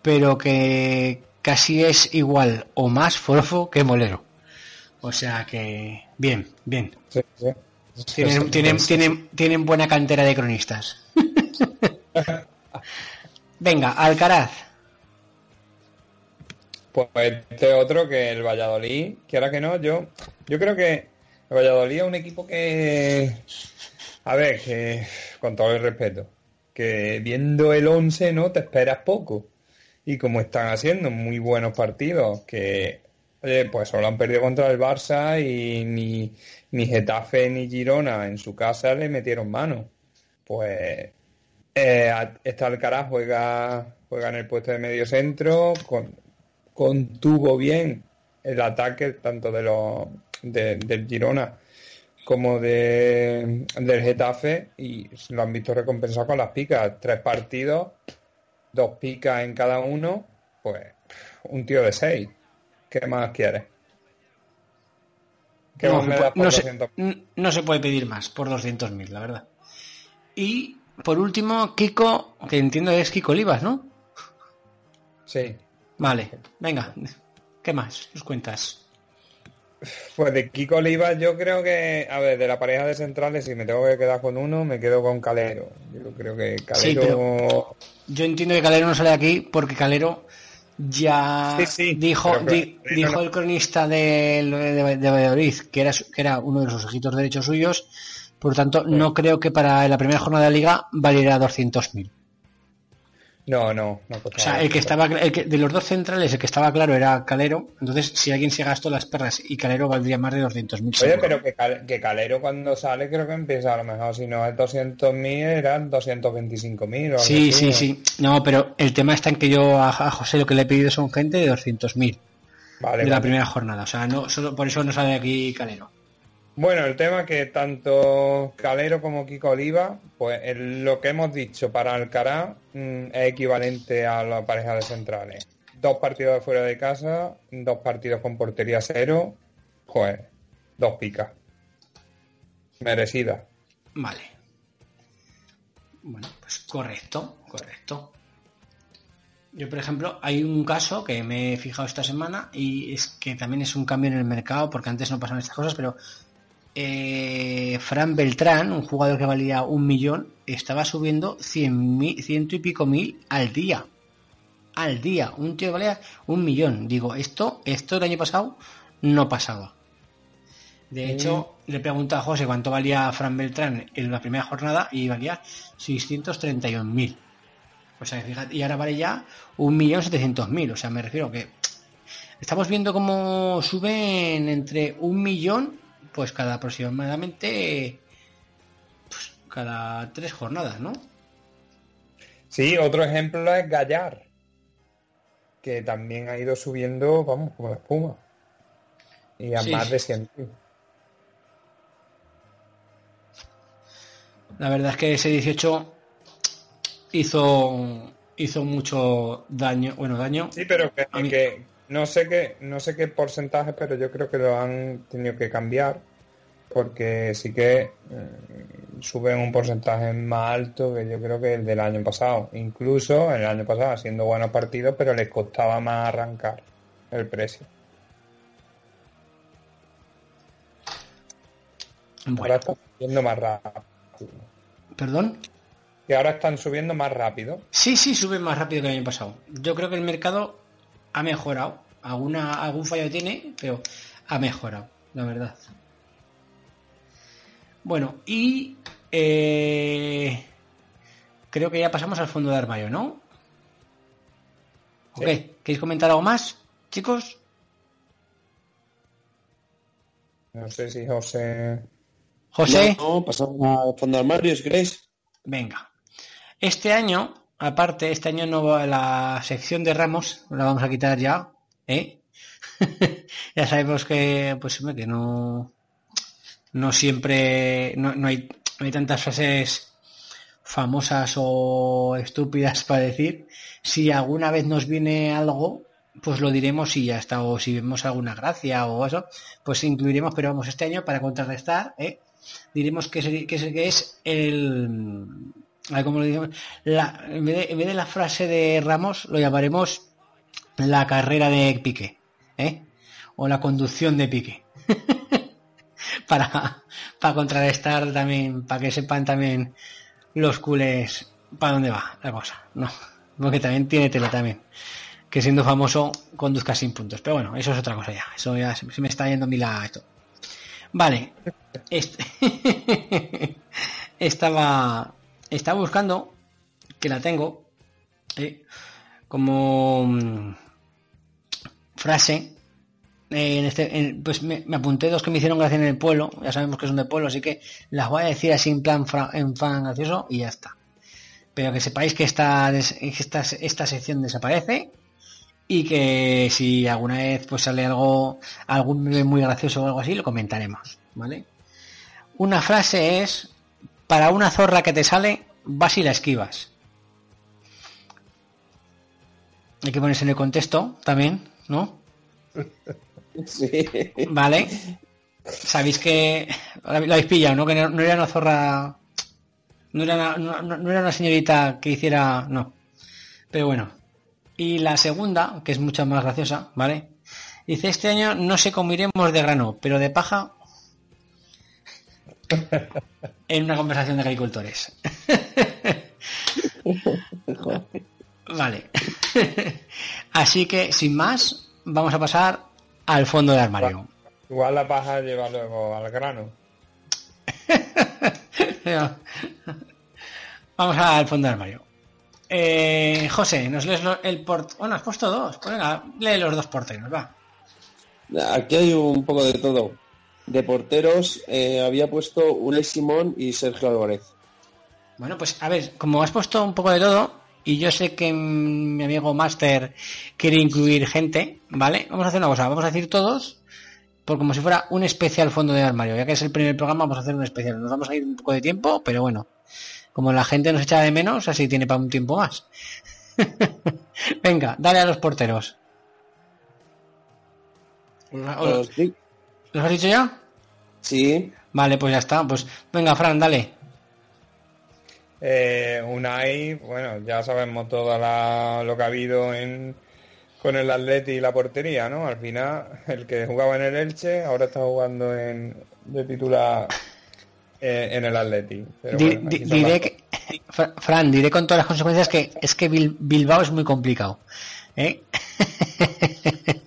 pero que casi es igual o más forofo que Molero. O sea que, bien, bien. Sí, sí. Tienen, tienen, tienen, tienen buena cantera de cronistas. Venga, Alcaraz. Pues este otro que el Valladolid, que ahora que no, yo, yo creo que el Valladolid es un equipo que, a ver, que con todo el respeto, que viendo el 11 no te esperas poco. Y como están haciendo muy buenos partidos, que, pues solo han perdido contra el Barça y ni, ni Getafe ni Girona en su casa le metieron mano. Pues eh, este Alcaraz juega, juega en el puesto de medio centro, con, contuvo bien el ataque tanto de los de- del Girona como de, del Getafe y lo han visto recompensado con las picas. Tres partidos, dos picas en cada uno, pues un tío de seis. ¿Qué más quieres? ¿Qué No, más me se das puede- por no se- 200? n- no se puede pedir más por 200.000, la verdad. Y por último, Kiko, que entiendo que es Kiko Olivas, ¿no? Sí. Vale, venga, ¿qué más? Nos cuentas. Pues de Kiko Oliva yo creo que, a ver, de la pareja de centrales, si me tengo que quedar con uno, me quedo con Calero. Yo creo que Sí, Calero... Yo entiendo que Calero no sale aquí porque Calero ya Sí, sí, dijo pero di- Calero dijo no- el cronista de, de, de Valladolid que era, que era uno de los ojitos derechos suyos, por lo tanto no creo que para la primera jornada de la liga valiera 200.000. No, no, no. O sea, el que estaba el que, de los dos centrales el que estaba claro era Calero, entonces si alguien se gastó las perras y Calero valdría más de 200.000. Oye, pero que, Cal- que Calero cuando sale creo que empieza a lo mejor, si no es 200.000 eran 225.000 o algo Sí, así, sí, sí. No, pero el tema está en que yo a, a José lo que le he pedido son gente de 200.000 Vale, de la primera jornada. O sea, no solo por eso no sale aquí Calero. Bueno, el tema que tanto Calero como Kiko Oliva, pues lo que hemos dicho para Alcaraz mm, es equivalente a la pareja de centrales. Dos partidos de fuera de casa, dos partidos con portería cero, pues dos picas. Merecida. Vale. Bueno, pues correcto, correcto. Yo, por ejemplo, hay un caso que me he fijado esta semana y es que también es un cambio en el mercado porque antes no pasaban estas cosas, pero eh, Fran Beltrán, un jugador que valía un millón, estaba subiendo cien mil, ciento y pico mil al día. Al día. Un tío que valía un millón. Digo, esto, esto el año pasado no pasaba. De hecho, le pregunté a José cuánto valía Fran Beltrán en la primera jornada y valía 631.000. O sea, fíjate, y ahora vale ya 1.700.000. O sea, me refiero que estamos viendo cómo suben entre un millón, pues cada aproximadamente, pues cada tres jornadas, ¿no? Sí, otro ejemplo es Gallar, que también ha ido subiendo, vamos, como la espuma. Y a Sí. más de 100. La verdad es que ese 18 hizo hizo mucho daño, bueno, daño. Sí, pero que no sé qué, no sé qué porcentaje, pero yo creo que lo han tenido que cambiar porque sí que eh, suben un porcentaje más alto que yo creo que el del año pasado. Incluso el año pasado haciendo buenos partidos, pero les costaba más arrancar el precio. Ahora Bueno, están subiendo más rápido. perdón. Y ahora están subiendo más rápido. Sí, sí, sube más rápido que el año pasado. Yo creo que el mercado ha mejorado. Alguna, algún fallo tiene, pero ha mejorado, la verdad. Bueno, y eh, creo que ya pasamos al fondo de armario, ¿no? Sí. Ok, ¿queréis comentar algo más, chicos? No sé si José... José, No, no, pasamos a fondo de armario, si queréis. venga. Este año, aparte, este año no va la sección de Ramos, la vamos a quitar ya, ¿eh? ya sabemos que, pues, que no, no siempre, no, no hay, no hay tantas frases famosas o estúpidas para decir. Si alguna vez nos viene algo, pues lo diremos y ya está. O si vemos alguna gracia o eso, pues incluiremos. Pero vamos, este año para contrarrestar, ¿eh? diremos que es, que que es el... a ver, ¿cómo lo digamos? La- en, vez de, en vez de la frase de Ramos, lo llamaremos la carrera de Piqué, ¿eh? O la conducción de Piqué. para, para contrarrestar también, para que sepan también los culés para dónde va la cosa. No, porque también tiene tela también. Que siendo famoso conduzca sin puntos. Pero bueno, eso es otra cosa ya. Eso ya se, me está yendo a la esto. Vale. Este- estaba, estaba buscando, que la tengo, eh, como mm, frase. Eh, este, pues me, apunté dos que me hicieron gracia en el pueblo, ya sabemos que son de pueblo, así que las voy a decir así en plan en fan gracioso y ya está. Pero que sepáis que esta, esta, esta sección desaparece y que si alguna vez pues sale algo, algún muy gracioso o algo así, lo comentaremos, ¿vale? Una frase es, para una zorra que te sale, vas y la esquivas. Hay que ponerse en el contexto también, ¿no? Sí. Vale. Sabéis que lo habéis pillado, ¿no? Que no, no era una zorra, no era una, no- no era una señorita que hiciera, no. Pero bueno. Y la segunda, que es mucho más graciosa, ¿vale? Dice, este año no sé cómo iremos de grano, pero de paja en una conversación de agricultores. vale. Así que, sin más, vamos a pasar al fondo del armario. Igual la paja lleva luego al grano. Vamos al fondo del armario. Eh, José, ¿nos lees lo- el port... Bueno, has puesto dos. Pues venga, lee los dos porteros, va. Aquí hay un poco de todo. De porteros eh, había puesto Unai Simón y Sergio Álvarez. Bueno, pues a ver, como has puesto un poco de todo, y yo sé que mi amigo Master quiere incluir gente, ¿vale? Vamos a hacer una cosa, vamos a decir todos, por como si fuera un especial fondo de armario. Ya que es el primer programa, vamos a hacer un especial. Nos vamos a ir un poco de tiempo, pero bueno, como la gente nos echa de menos, así tiene para un tiempo más. Venga, dale a los porteros. ¿Los has dicho ya? Sí, Vale, pues ya está. Pues venga, Fran, dale. Eh, Unai, bueno, ya sabemos todo la- lo que ha habido en, con el Atleti y la portería, ¿no? Al final, el que jugaba en el Elche, ahora está jugando en, de titular eh, en el Atleti. Pero Di- bueno, di- aquí son diré que, Fra- Fran, diré con todas las consecuencias que es que Bil- Bilbao es muy complicado. ¿eh?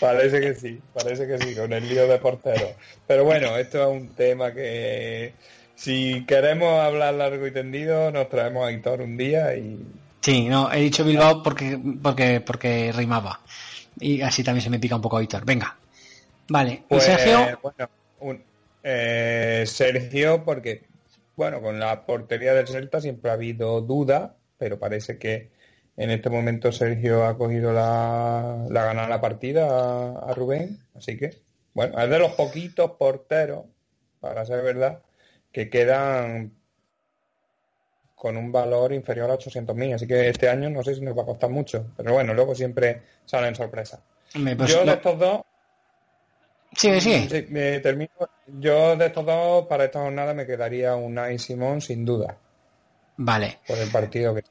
Parece que sí, parece que sí, con el lío de portero. Pero bueno, esto es un tema que si queremos hablar largo y tendido, nos traemos a Aitor un día y Sí, no, he dicho Bilbao porque, porque, porque rimaba. Y así también se me pica un poco Víctor. Venga. Vale. pues, Sergio, bueno, un- eh, Sergio, porque bueno, con la portería del Celta siempre ha habido duda, pero parece que en este momento Sergio ha cogido la, la ganada la partida a, a Rubén, así que bueno, es de los poquitos porteros, para ser verdad, que quedan con un valor inferior a 800.000, así que este año no sé si nos va a costar mucho, pero bueno, luego siempre salen sorpresas. pues Yo de estos dos, sigue, sigue. Sí, me termino. Yo de estos dos, para esta jornada, me quedaría Unai Simón sin duda, Vale. por el partido que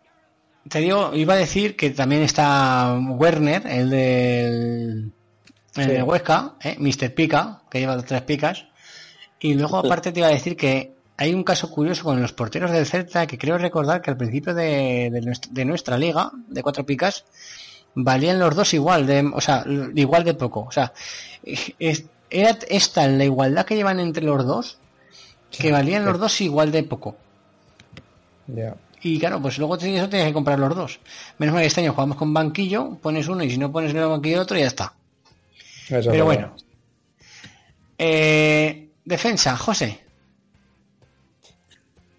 Te digo, iba a decir que también está Werner, el del, el Sí. de Huesca, ¿eh? Mr. Pica, que lleva tres picas. Y luego aparte te iba a decir que hay un caso curioso con los porteros del Celta que creo recordar que al principio de, de nuestra, de nuestra liga, de cuatro picas, valían los dos igual, de, o sea, igual de poco. O sea, es- era esta la igualdad que llevan entre los dos, que valían los dos igual de poco. ya. Y claro, pues luego eso tienes que comprar los dos. Menos mal que este año jugamos con banquillo, pones uno y si no pones en el banquillo otro, ya está. Eso Pero bueno. Eh, defensa, José.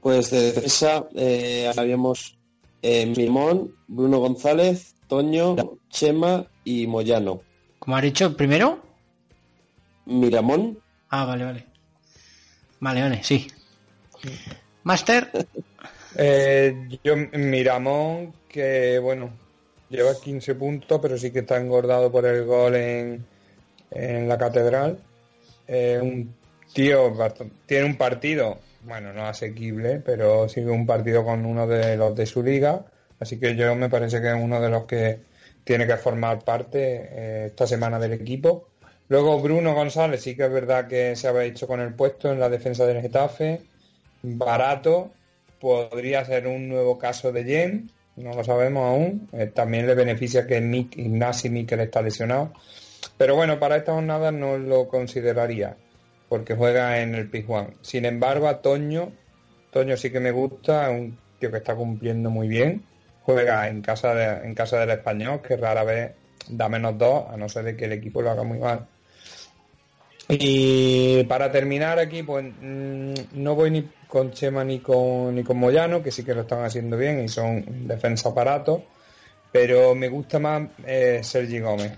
Pues de defensa eh, habíamos eh, Mimón, Bruno González, Toño, Chema y Moyano. Como ha dicho primero. Miramón, Ah, vale, vale. Vale, vale, sí. Master. Eh, yo, Miramón, que bueno, lleva 15 puntos, pero sí que está engordado por el gol en, en la catedral. Eh, un tío, tiene un partido, bueno, no asequible, pero sigue un partido con uno de los de su liga. Así que yo me parece que es uno de los que tiene que formar parte eh, esta semana del equipo. Luego Bruno González, sí que es verdad que se había hecho con el puesto en la defensa del Getafe. Barato, podría ser un nuevo caso de Jen, no lo sabemos aún. Eh, también le beneficia que Nick, Ignasi Miquel está lesionado. Pero bueno, para esta jornada no lo consideraría, porque juega en el Pizjuán. Sin embargo, a Toño, Toño sí que me gusta, un tío que está cumpliendo muy bien. Juega en casa, de- en casa del español, que rara vez da menos dos, a no ser de que el equipo lo haga muy mal. Y para terminar aquí, pues mm, no voy ni con Chema ni con, ni con Moyano, que sí que lo están haciendo bien y son defensa aparatos, pero me gusta más eh, Sergi Gómez,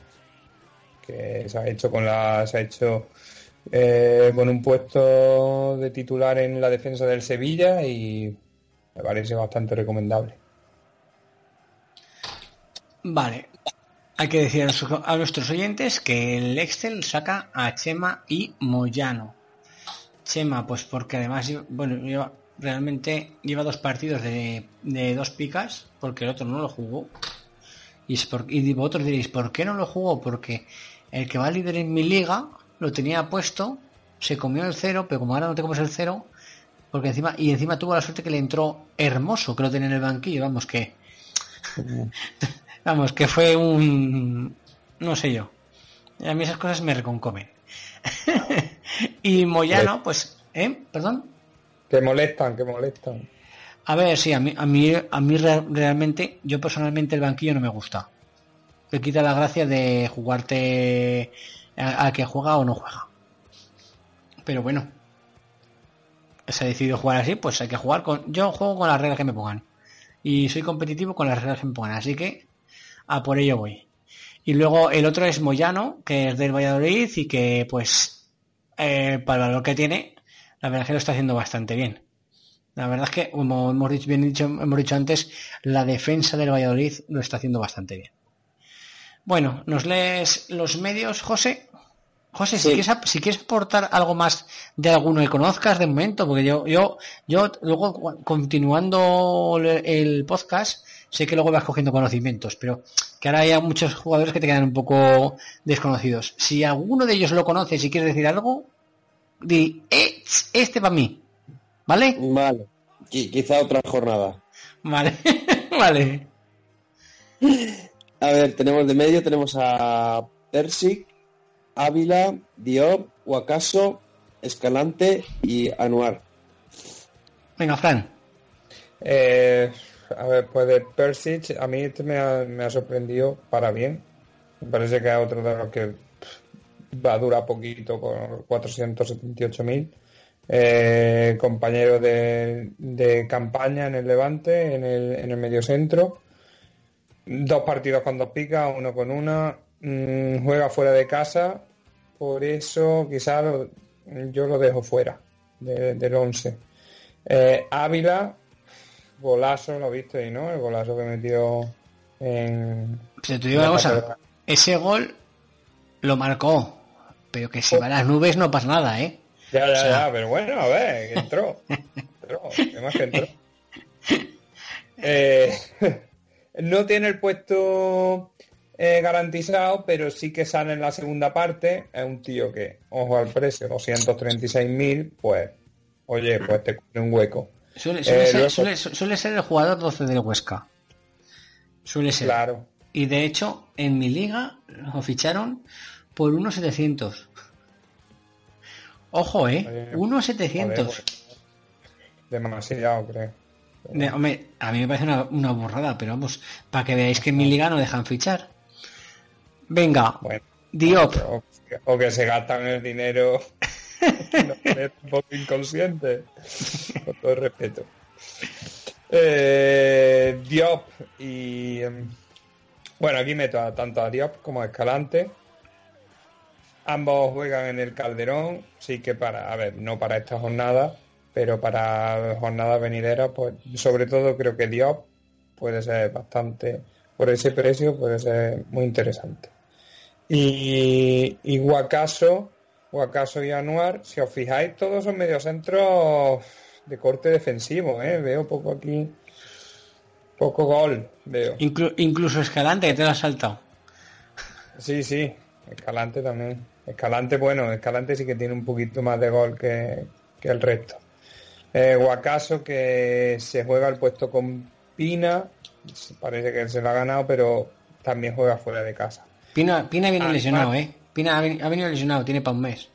que se ha hecho con la, se ha hecho eh, con un puesto de titular en la defensa del Sevilla y me parece bastante recomendable. Vale. Hay que decir a nuestros- oyentes que el Excel saca a Chema y Moyano. Chema, pues porque además, bueno, realmente lleva dos partidos de, de dos picas, porque el otro no lo jugó. Y, es por- y vosotros diréis, ¿por qué no lo jugó? Porque el que va líder en mi liga lo tenía puesto, se comió el cero, pero como ahora no te comes el cero, porque encima, y encima tuvo la suerte que le entró hermoso, que lo tenía en el banquillo, vamos que, vamos, que fue un, no sé yo. A mí esas cosas me reconcomen. y Moyano, pues, ¿eh? Perdón. Que molestan, que molestan. A ver, sí, a mí, a mí, a mí re- realmente, yo personalmente el banquillo no me gusta. Le quita la gracia de jugarte a, que juega o no juega. Pero bueno, se ha decidido jugar así, pues hay que jugar con. Yo juego con las reglas que me pongan. Y soy competitivo con las reglas que me pongan. Así que a por ello voy. Y luego el otro es Moyano, que es del Valladolid y que, pues, eh, para el valor que tiene, la verdad es que lo está haciendo bastante bien. La verdad es que, como hemos dicho, bien dicho, hemos dicho antes, la defensa del Valladolid lo está haciendo bastante bien. Bueno, ¿nos lees los medios, José? José, si, quieres, si quieres aportar algo más de alguno que conozcas de momento, porque yo, yo, yo luego continuando el- podcast, sé que luego vas cogiendo conocimientos, pero que ahora hay muchos jugadores que te quedan un poco desconocidos. Si alguno de ellos lo conoces y quieres decir algo, di, "Eh, este para mí, ¿vale? Vale. Qui- quizá otra jornada. Vale, vale. A ver, tenemos de medio, tenemos a Persic, Ávila, Diop, Huacaso, Escalante y Anuar. Venga, Fran. Eh, a ver, pues de Persic, a mí este me ha, me ha sorprendido para bien. Me parece que es otro de los que va a durar poquito con 478.000. Eh, compañero de, de campaña en el Levante, en el, en el mediocentro. Dos partidos con dos picas, uno con una. Mm, juega fuera de casa, por eso quizás yo lo dejo fuera de- del 11. Eh, Ávila, golazo, lo viste ahí, ¿no? El golazo que metió en... Pero te digo una la cosa, catedral. ese gol lo marcó, pero que si va a las nubes no pasa nada, ¿eh? Ya, ya, O sea- ya, pero bueno, a ver, que entró. entró, que más que entró. Eh, no tiene el puesto eh, garantizado, pero sí que sale en la segunda parte. Es un tío que, ojo al precio, 236.000, pues, oye, pues te cubre un hueco. Suele, suele Eh, ser, luego- suele- suele ser el jugador 12 del Huesca. Suele ser. Claro. Y de hecho, en mi liga lo ficharon por unos 700. Ojo, ¿eh? Oye, Unos Joder, 700. pues, demasiado, creo. Hombre, a mí me parece una, una burrada, pero vamos, para que veáis que en mi liga no dejan fichar. Venga, Bueno, Diop. O, o que se gastan el dinero no, es un poco inconsciente. Con todo el respeto. Eh, Diop y... em, Bueno, aquí meto a, tanto a Diop como a Escalante. Ambos juegan en el Calderón, sí que para, a ver, no para esta jornada, pero para jornadas venideras, pues sobre todo creo que Diop puede ser bastante, por ese precio puede ser muy interesante. Y, y Guacaso, Guacaso y Anuar, si os fijáis, todos son mediocentros de corte defensivo, ¿eh? Veo poco aquí, poco gol, veo. Inclu- incluso Escalante, que te lo has saltado. Sí, sí, Escalante también. Escalante, bueno, Escalante sí que tiene un poquito más de gol que, que el resto. Eh, Guacaso que se juega el puesto con Pina, parece que se lo ha ganado, pero también juega fuera de casa. Pina, Pina viene lesionado. ¿eh? Pina ha, veni- ha venido lesionado, tiene para un mes.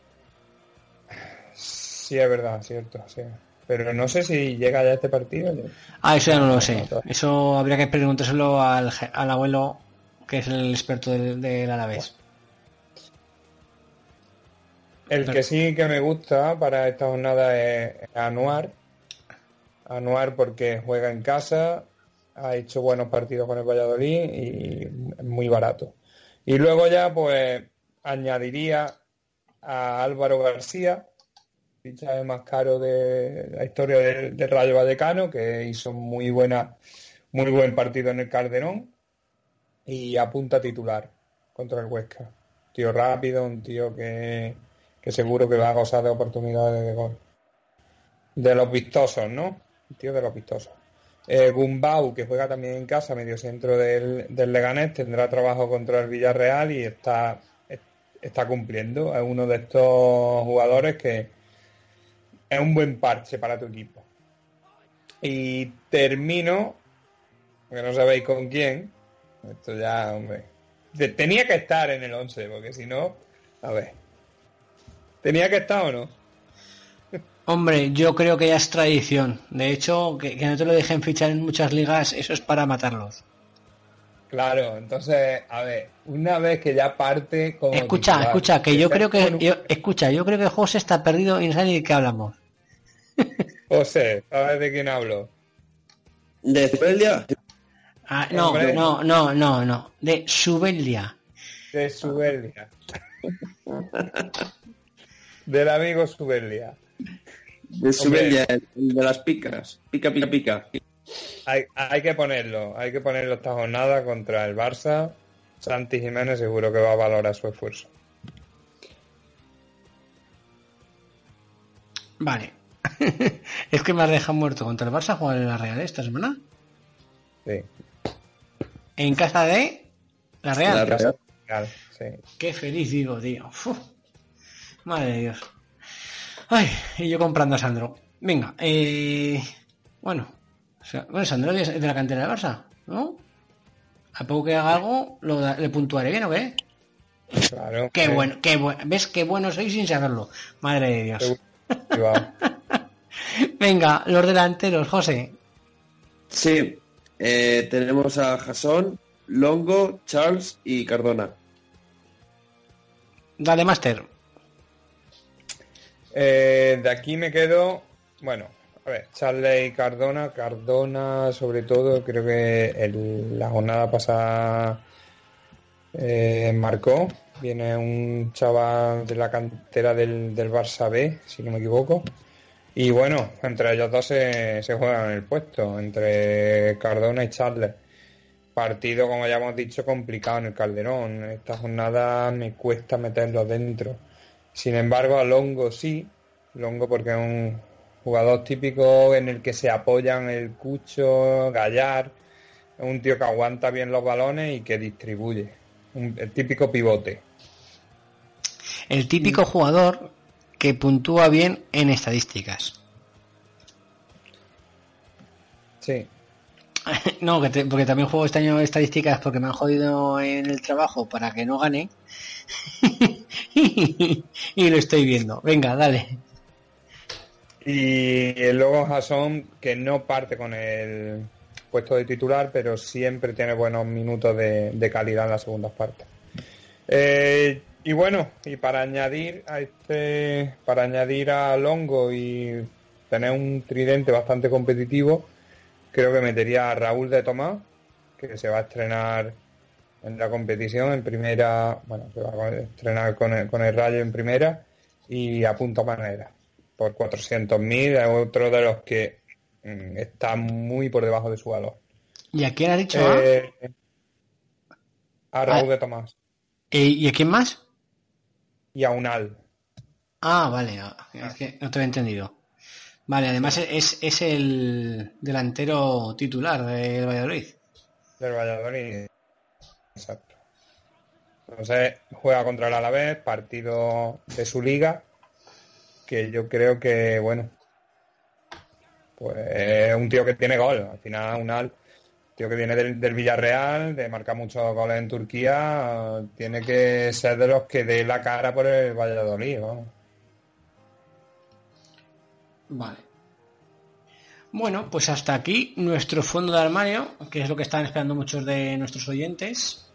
Sí, es verdad, cierto, sí. Pero no sé si llega ya este partido. Ah, eso ya no lo sé. Eso habría que preguntárselo al, al abuelo, que es el experto del, del Alavés. El que sí que me gusta para esta jornada es Anuar. Anuar porque juega en casa, ha hecho buenos partidos con el Valladolid y es muy barato. Y luego ya pues añadiría a Álvaro García, fichaje más caro de la historia del, del Rayo Vallecano, que hizo muy buena, muy buen partido en el Calderón y apunta titular contra el Huesca. Tío rápido, un tío que, que seguro que va a gozar de oportunidades de gol. De los vistosos, ¿no? Tío de los vistosos. Eh, Gumbau, que juega también en casa, medio centro del, del Leganés, tendrá trabajo contra el Villarreal y está, está cumpliendo. Es uno de estos jugadores que es un buen parche para tu equipo. Y termino, que no sabéis con quién, esto ya, hombre, te- tenía que estar en el 11, porque si no, a ver, ¿tenía que estar o no? Hombre, yo creo que ya es tradición. De hecho, que, que no te lo dejen fichar en muchas ligas, eso es para matarlos. Claro, entonces, a ver, una vez que ya parte como Escucha, titular, escucha, que yo creo que con un- yo, escucha, yo creo que José está perdido y no sabe ni de qué hablamos. José, ¿sabes de quién hablo? ¿De Zubelia? Ah, no, no, no, no, no. De Subelia. De Subelia. Del amigo Subelia. De el el de las picas. Pica, pica, pica. Hay, hay que ponerlo, hay que ponerlo esta jornada contra el Barça. Santi Jiménez seguro que va a valorar su esfuerzo. Vale. es que me has dejado muerto contra el Barça jugar en la Real esta semana. Sí. En casa de la Real. La Real. Claro, sí. Qué feliz digo, tío. Uf. Madre de Dios. Ay, y yo comprando a Sandro. Venga, eh... Bueno. o sea, bueno, Sandro es de la cantera del Barça, ¿no? A poco que haga algo, lo da- le puntuaré bien, ¿o qué? Claro. Qué bueno, qué bueno. ¿Ves qué bueno soy sin saberlo? Madre de Dios. Venga, los delanteros, José. Sí, eh, tenemos a Jason, Longo, Charles y Cardona. Dale, Master. Eh, de aquí me quedo, bueno, a ver, Charles y Cardona, Cardona sobre todo, creo que la jornada pasada eh, marcó, viene un chaval de la cantera del, del Barça B, si no me equivoco, y bueno, entre ellos dos se, se juegan el puesto, entre Cardona y Charles. Partido, como ya hemos dicho, complicado en el Calderón. Esta jornada me cuesta meterlo dentro. Sin embargo, a Longo sí. Longo porque es un jugador típico en el que se apoyan el Cucho, Gallar. Es un tío que aguanta bien los balones y que distribuye. Un- el típico pivote. El típico jugador que puntúa bien en estadísticas. Sí. No, que te- porque también juego este año estadísticas porque me han jodido en el trabajo para que no gane. y lo estoy viendo. Venga, dale. Y luego Jason, que no parte con el puesto de titular, pero siempre tiene buenos minutos de, de calidad en las segundas partes. Eh, y bueno, y para añadir a este, para añadir a Longo y tener un tridente bastante competitivo, creo que metería a Raúl de Tomás, que se va a estrenar en la competición en primera, bueno, se va a estrenar con el, con el Rayo en primera y a punta manera por 400.000 es otro de los que mm, está muy por debajo de su valor. ¿Y a quién ha dicho? Eh, a Raúl Ah. de Tomás ¿Y, y a quién más? y a Unal. Ah, vale, ah, es que no te había entendido. Vale, además es, es el delantero titular del Valladolid. del Valladolid. Exacto. Entonces juega contra el Alavés, partido de su liga, que yo creo que, bueno, pues es un tío que tiene gol. Al final, un tío que viene del, Villarreal, de marcar muchos goles en Turquía, tiene que ser de los que dé la cara por el Valladolid. Vale. Bueno, pues hasta aquí nuestro fondo de armario, que es lo que están esperando muchos de nuestros oyentes,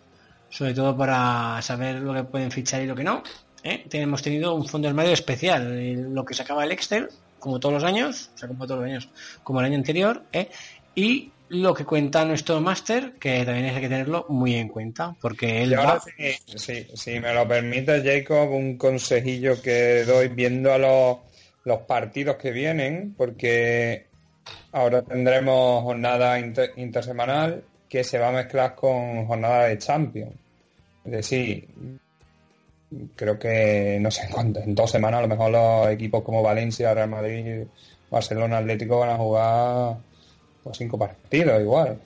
sobre todo para saber lo que pueden fichar y lo que no. ¿eh? Hemos tenido un fondo de armario especial, lo que sacaba el Excel, como todos los años, o sea, como todos los años, como el año anterior, ¿eh? y lo que cuenta nuestro máster, que también hay que tenerlo muy en cuenta, porque él ahora va... sí, si me lo permite, Jacob, un consejillo que doy viendo a los, los partidos que vienen, porque ahora tendremos jornada inter- intersemanal que se va a mezclar con jornada de Champions. Es decir, creo que, no sé cuánto, en dos semanas a lo mejor los equipos como Valencia, Real Madrid, Barcelona, Atlético van a jugar pues, cinco partidos igual.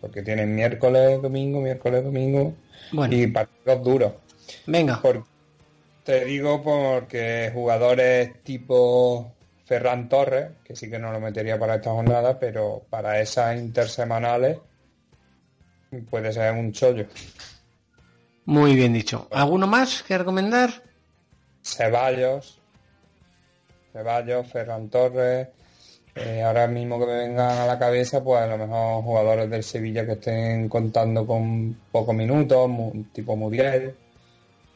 Porque tienen miércoles, domingo, miércoles, domingo Bueno, y partidos duros. venga, Por- te digo porque jugadores tipo Ferran Torres, que sí que no lo metería para esta jornada, pero para esas intersemanales puede ser un chollo. muy bien dicho. ¿Alguno más que recomendar? Ceballos, Ceballos, Ferran Torres, eh, ahora mismo que me vengan a la cabeza, pues a lo mejor jugadores del Sevilla que estén contando con pocos minutos, tipo Muriel,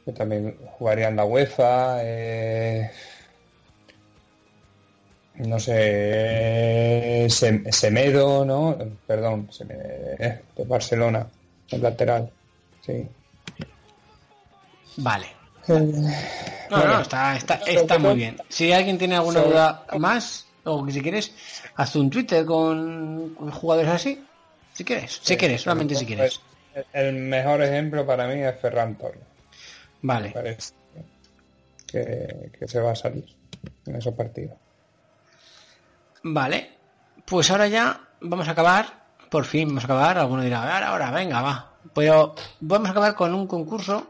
que también jugaría en la UEFA, eh, no sé, Sem- Semedo, ¿no? Perdón, Semedo, eh, de Barcelona, el lateral, sí. Vale. No, Bueno. no, está, está, está muy bien. Si alguien tiene alguna Sobre- duda más, o que si quieres, haz un Twitter con, jugadores así. Si quieres, si quieres, solamente si quieres. El- mejor ejemplo para mí es Ferran Torres. Vale. parece que, que se va a salir en esos partidos. Vale. Pues ahora ya vamos a acabar. Por fin vamos a acabar. Alguno dirá, ahora, ahora, venga, va. Pero vamos a acabar con un concurso.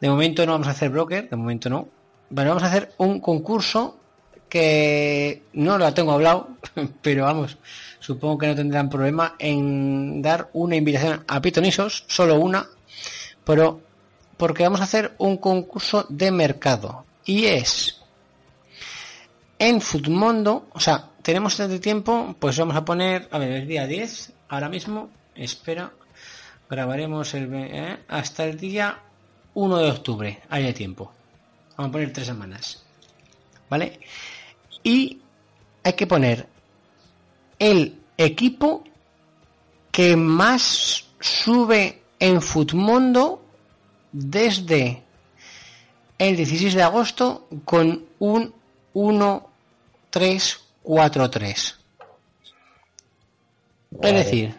De momento no vamos a hacer broker, de momento no. Pero vamos a hacer un concurso que no lo tengo hablado, pero vamos, supongo que no tendrán problema en dar una invitación a Pitonisos, solo una, pero porque vamos a hacer un concurso de mercado. Y es en Futmundo, o sea, tenemos este tiempo, pues vamos a poner, a ver, el día 10, ahora mismo, espera, grabaremos el, eh, hasta el día 1 de octubre, hay tiempo. Vamos a poner tres semanas. ¿Vale? Y hay que poner el equipo que más sube en Futmundo desde el 16 de agosto con un 1-3-4-3. Es decir,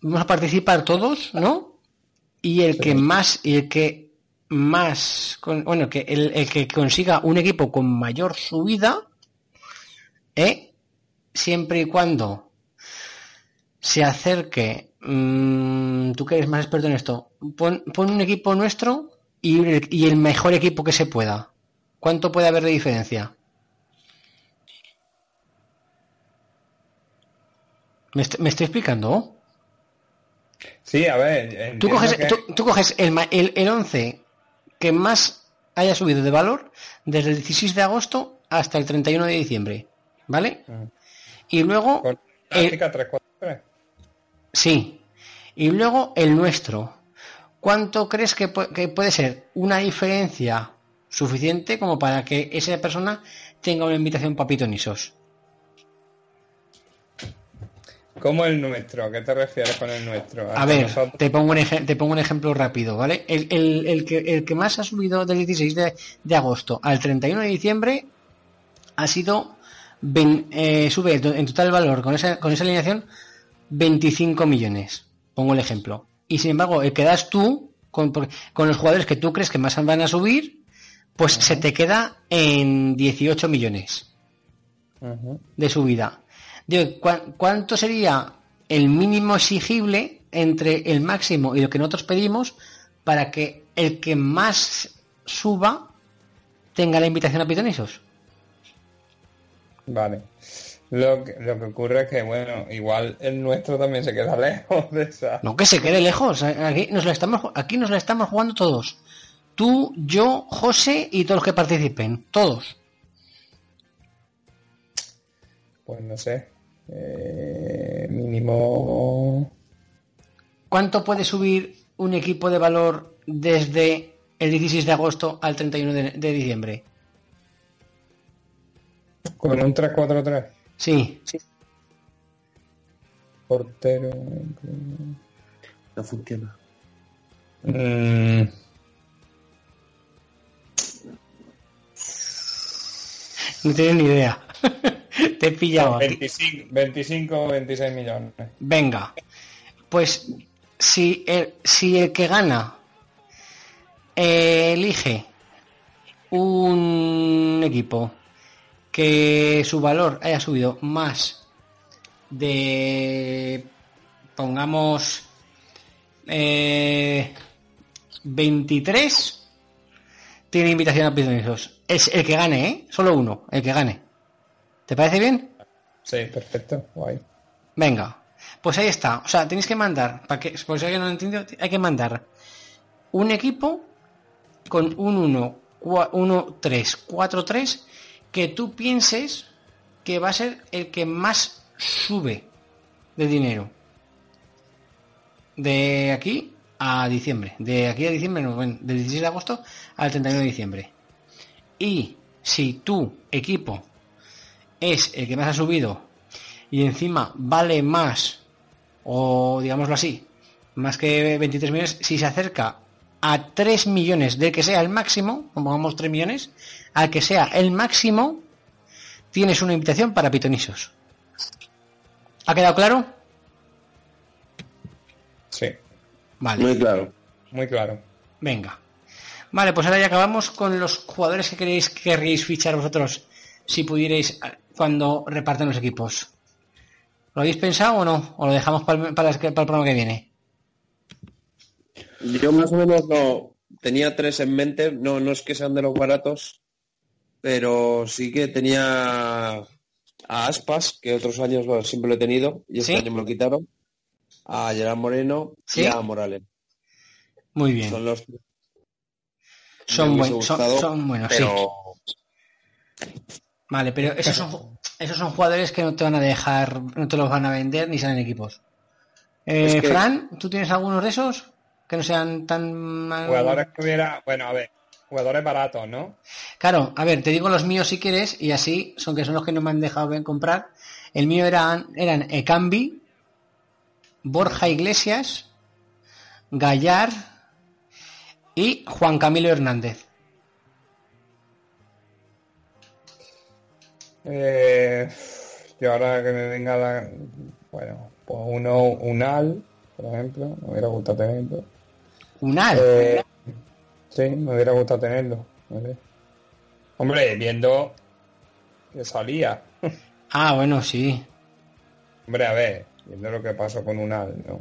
vamos a participar todos, ¿no? Y el que más, y el que más, con- bueno, que el, el que consiga un equipo con mayor subida, ¿eh? siempre y cuando se acerque, mm, tú que eres más experto en esto, pon, pon un equipo nuestro y, y el mejor equipo que se pueda. ¿Cuánto puede haber de diferencia? ¿Me, est- me estoy explicando? Sí, a ver, Tú coges, que- tú, tú coges el, el, el 11 que más haya subido de valor desde el 16 de agosto hasta el 31 de diciembre. ¿Vale? Y luego, con el- táctica 3-4-3. sí. Y luego el nuestro. ¿cuánto crees que, que puede ser una diferencia suficiente como para que esa persona tenga una invitación para pitonisos? ¿Cómo el nuestro? ¿A qué te refieres con el nuestro? A ver, te pongo, un eje- te pongo un ejemplo rápido, ¿vale? El, el- el que, el que más ha subido del 16 de, de agosto al 31 de diciembre ha sido, eh, sube en total valor con esa, con esa alineación 25 millones, pongo el ejemplo. Y sin embargo, el que das tú, con, los jugadores que tú crees que más van a subir, pues se te queda en 18 millones de subida. Digo, ¿cuá- ¿cuánto sería el mínimo exigible entre el máximo y lo que nosotros pedimos para que el que más suba tenga la invitación a pitonisos? Vale. Lo que, lo que ocurre es que, bueno, igual el nuestro también se queda lejos de esa. No que se quede lejos. Aquí nos la estamos, aquí nos la estamos jugando todos. Tú, yo, José y todos los que participen. Todos. Pues no sé. Eh, mínimo. ¿Cuánto puede subir un equipo de valor desde el 16 de agosto al 31 de, de diciembre? Con un 3-4-3. Sí. Portero. No funciona. Mm, No tienes ni idea. Te he pillado. aquí. 25, 25 o 26 millones. Venga, pues si el, si el que gana eh, elige un equipo que su valor haya subido más de, pongamos, eh, 23, tiene invitación a pitonisos. Es el que gane, ¿eh? Solo uno, el que gane. ¿Te parece bien? Sí, perfecto. Guay. Venga, pues ahí está. O sea, tenéis que mandar, para que, por si alguien no lo entiende, hay que mandar un equipo con un 1, 1, 3, 4, 3, que tú pienses que va a ser el que más sube de dinero. De aquí a diciembre. De aquí a diciembre, no, bueno, del 16 de agosto al 31 de diciembre. Y si tu equipo es el que más ha subido y encima vale más, o digámoslo así, más que 23 millones, si se acerca a 3 millones del que sea el máximo, pongamos 3 millones, al que sea el máximo, tienes una invitación para pitonisos. ¿Ha quedado claro? Sí, Vale. Muy claro. muy claro. Venga. Vale, pues ahora ya acabamos con los jugadores que queréis que querríais fichar vosotros si pudierais cuando reparten los equipos. ¿Lo habéis pensado o no? ¿O lo dejamos para el, para el- programa que viene? Yo más o menos no tenía tres en mente, no, no es que sean de los baratos, pero sí que tenía a Aspas, que otros años siempre lo he tenido, y este ¿Sí? año me lo quitaron, a Gerard Moreno ¿Sí? y a Morales. Muy bien. Son los Son, buen- gustado, son buenos, sí. Vale, pero esos son, esos son jugadores que no te van a dejar, no te los van a vender ni salen equipos. Eh, Es que- Fran, ¿tú tienes algunos de esos? Que no sean tan... Jugadores que hubiera. Bueno, a ver. Jugadores baratos, ¿no? Claro, a ver, te digo los míos si quieres, y así son que son los que no me han dejado bien comprar. El mío eran, eran Ekambi, Borja Iglesias, Gallar y Juan Camilo Hernández. Eh, yo ahora que me venga la. Bueno, pues uno, un al, por ejemplo. Me hubiera gustado tenerlo. Unal. Eh, sí, me hubiera gustado tenerlo. ¿vale? Hombre, viendo que salía. Ah, bueno, sí. Hombre, a ver, viendo lo que pasó con un al, ¿no?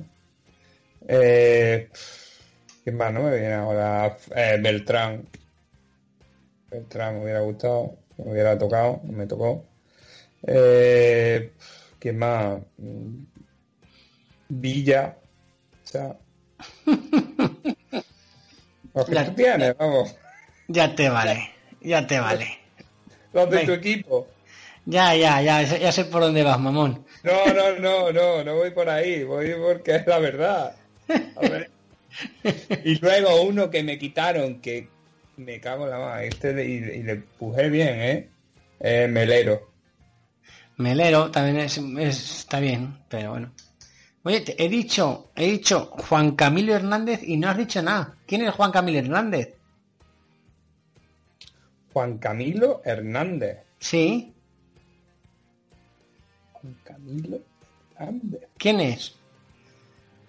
Eh, ¿Quién más no me viene ahora? Eh, Beltrán. Beltrán me hubiera gustado, me hubiera tocado, no me tocó. Eh, ¿Quién más? Mm, Villa. O sea. Los que Ya- tú tienes, vamos. Ya te vale, ya te vale. Los de tu equipo. Ya, ya, ya, ya sé por dónde vas, mamón. No, no, no, no, no voy por ahí, voy porque es la verdad. A ver, Y luego uno que me quitaron, que me cago en la mano, este de- y, y le pujé bien, ¿eh? Eh, Melero. Melero también es, es- está bien, pero bueno. Oye, te- he dicho, he dicho Juan Camilo Hernández y no has dicho nada. ¿Quién es Juan Camilo Hernández? Juan Camilo Hernández. Sí, Juan Camilo Hernández. ¿quién es?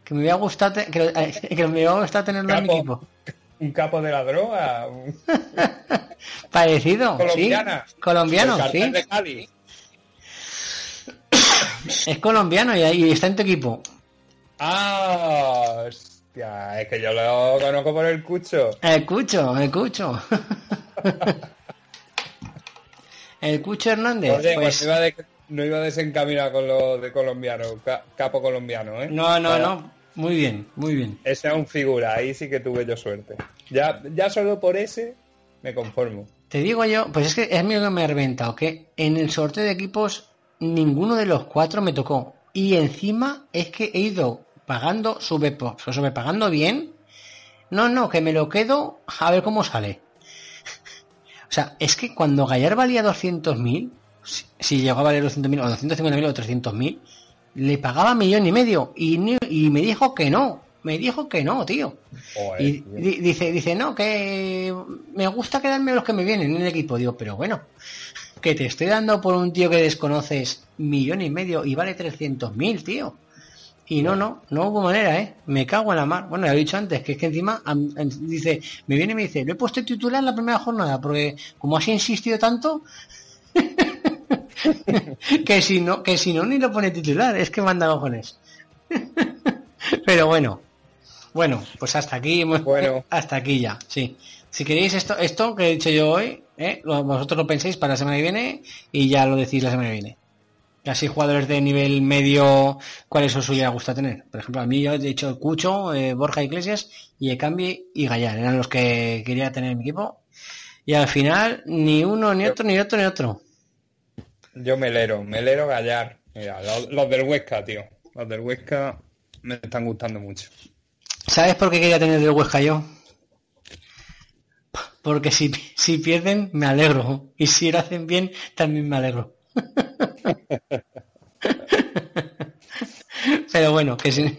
Que me hubiera gustado, que, eh, que me hubiera gustado tenerlo en mi equipo. Un capo de la droga. un- Parecido, Colombiana. sí. Colombiano, sí. de Cali. Es colombiano y, y está en tu equipo. Ah, hostia, es que yo lo conozco por el cucho. El Cucho, el Cucho. el Cucho Hernández. Oye, pues, pues, no, iba de- no iba desencaminado con lo de colombiano, ca- capo colombiano, ¿eh? no, no, Para- no. Muy bien, muy bien. Ese es un figura, ahí sí que tuve yo suerte. Ya, ya solo por ese me conformo. Te digo yo, pues es que es mío que me ha reventado, que en el sorteo de equipos ninguno de los cuatro me tocó. Y encima es que he ido pagando, sube, sobrepagando bien. No, no, que me lo quedo a ver cómo sale. O sea, es que cuando Gallar valía 200.000, si, si llegó a valer 200.000 o 250.000 o 300.000, le pagaba millón y medio. Y, ni- y me dijo que no. Me dijo que no, tío. Joder, Y tío. di- dice, dice, no, que me gusta quedarme los que me vienen en el equipo. Digo, pero bueno, que te estoy dando por un tío que desconoces millón y medio y vale 300.000, tío. Y no, no, no hubo manera, ¿eh? Me cago en la mar. Bueno, ya lo he dicho antes, que es que encima am- am- dice, me viene y me dice, lo he puesto titular en la primera jornada, porque como has insistido tanto, que si no, que si no ni lo pone titular, es que manda cojones. Pero bueno, bueno, pues hasta aquí hemos, Bueno. hasta aquí ya, sí. Si queréis esto, esto que he dicho yo hoy, ¿eh? Vosotros lo penséis para la semana que viene y ya lo decís la semana que viene. Y así jugadores de nivel medio, ¿cuáles os hubiera gustado tener? Por ejemplo, a mí yo he dicho Cucho, eh, Borja Iglesias y Ecambi y Gallar, eran los que quería tener en mi equipo. Y al final, ni uno, ni otro, ni otro, ni otro. Yo melero, melero gallar. Mira, los, los del Huesca, tío. Los del Huesca me están gustando mucho. ¿Sabes por qué quería tener el Huesca yo? Porque si, si pierden, me alegro. Y si lo hacen bien, también me alegro. Pero bueno, que si...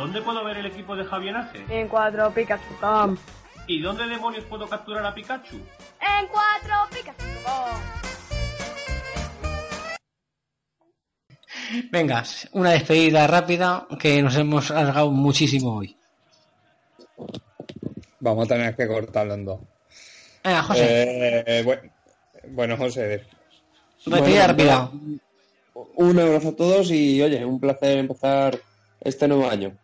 ¿Dónde puedo ver el equipo de Javier Ace? En cuatropicas.com. ¿Y dónde demonios puedo capturar a Pikachu? En cuatropicas.com. Venga, una despedida rápida que nos hemos alargado muchísimo hoy. Vamos a tener que cortarlo en dos. Venga, José, Eh, eh, buen- bueno, José, despedida rápida. Un abrazo a todos y oye, un placer empezar este nuevo año.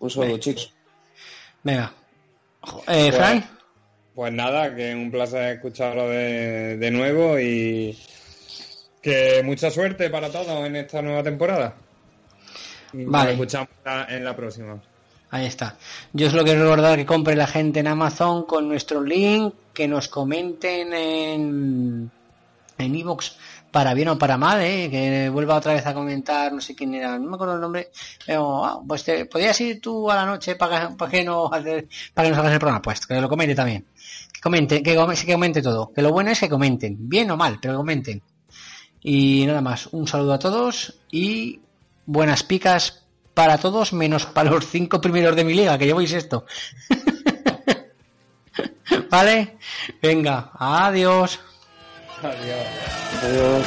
Un saludo, chicos. Venga. Eh, Fran, pues nada, que un placer escucharlo de, de nuevo y que mucha suerte para todos en esta nueva temporada. Y Vale. Nos escuchamos en la próxima. ahí está. Yo solo quiero recordar que compre la gente en Amazon con nuestro link, que nos comenten en en iVoox para bien o para mal, ¿eh? que vuelva otra vez a comentar, no sé quién era, no me acuerdo el nombre, pero ah, pues te, podrías ir tú a la noche para, para que no hacer, para que nos hagas el programa, pues que lo comente también. Que comente, que, come- que comente todo. Que lo bueno es que comenten, bien o mal, pero que comenten. Y nada más, un saludo a todos y buenas picas para todos, menos para los cinco primeros de mi liga, que lleváis esto. ¿Vale? Venga, adiós. 太厉害了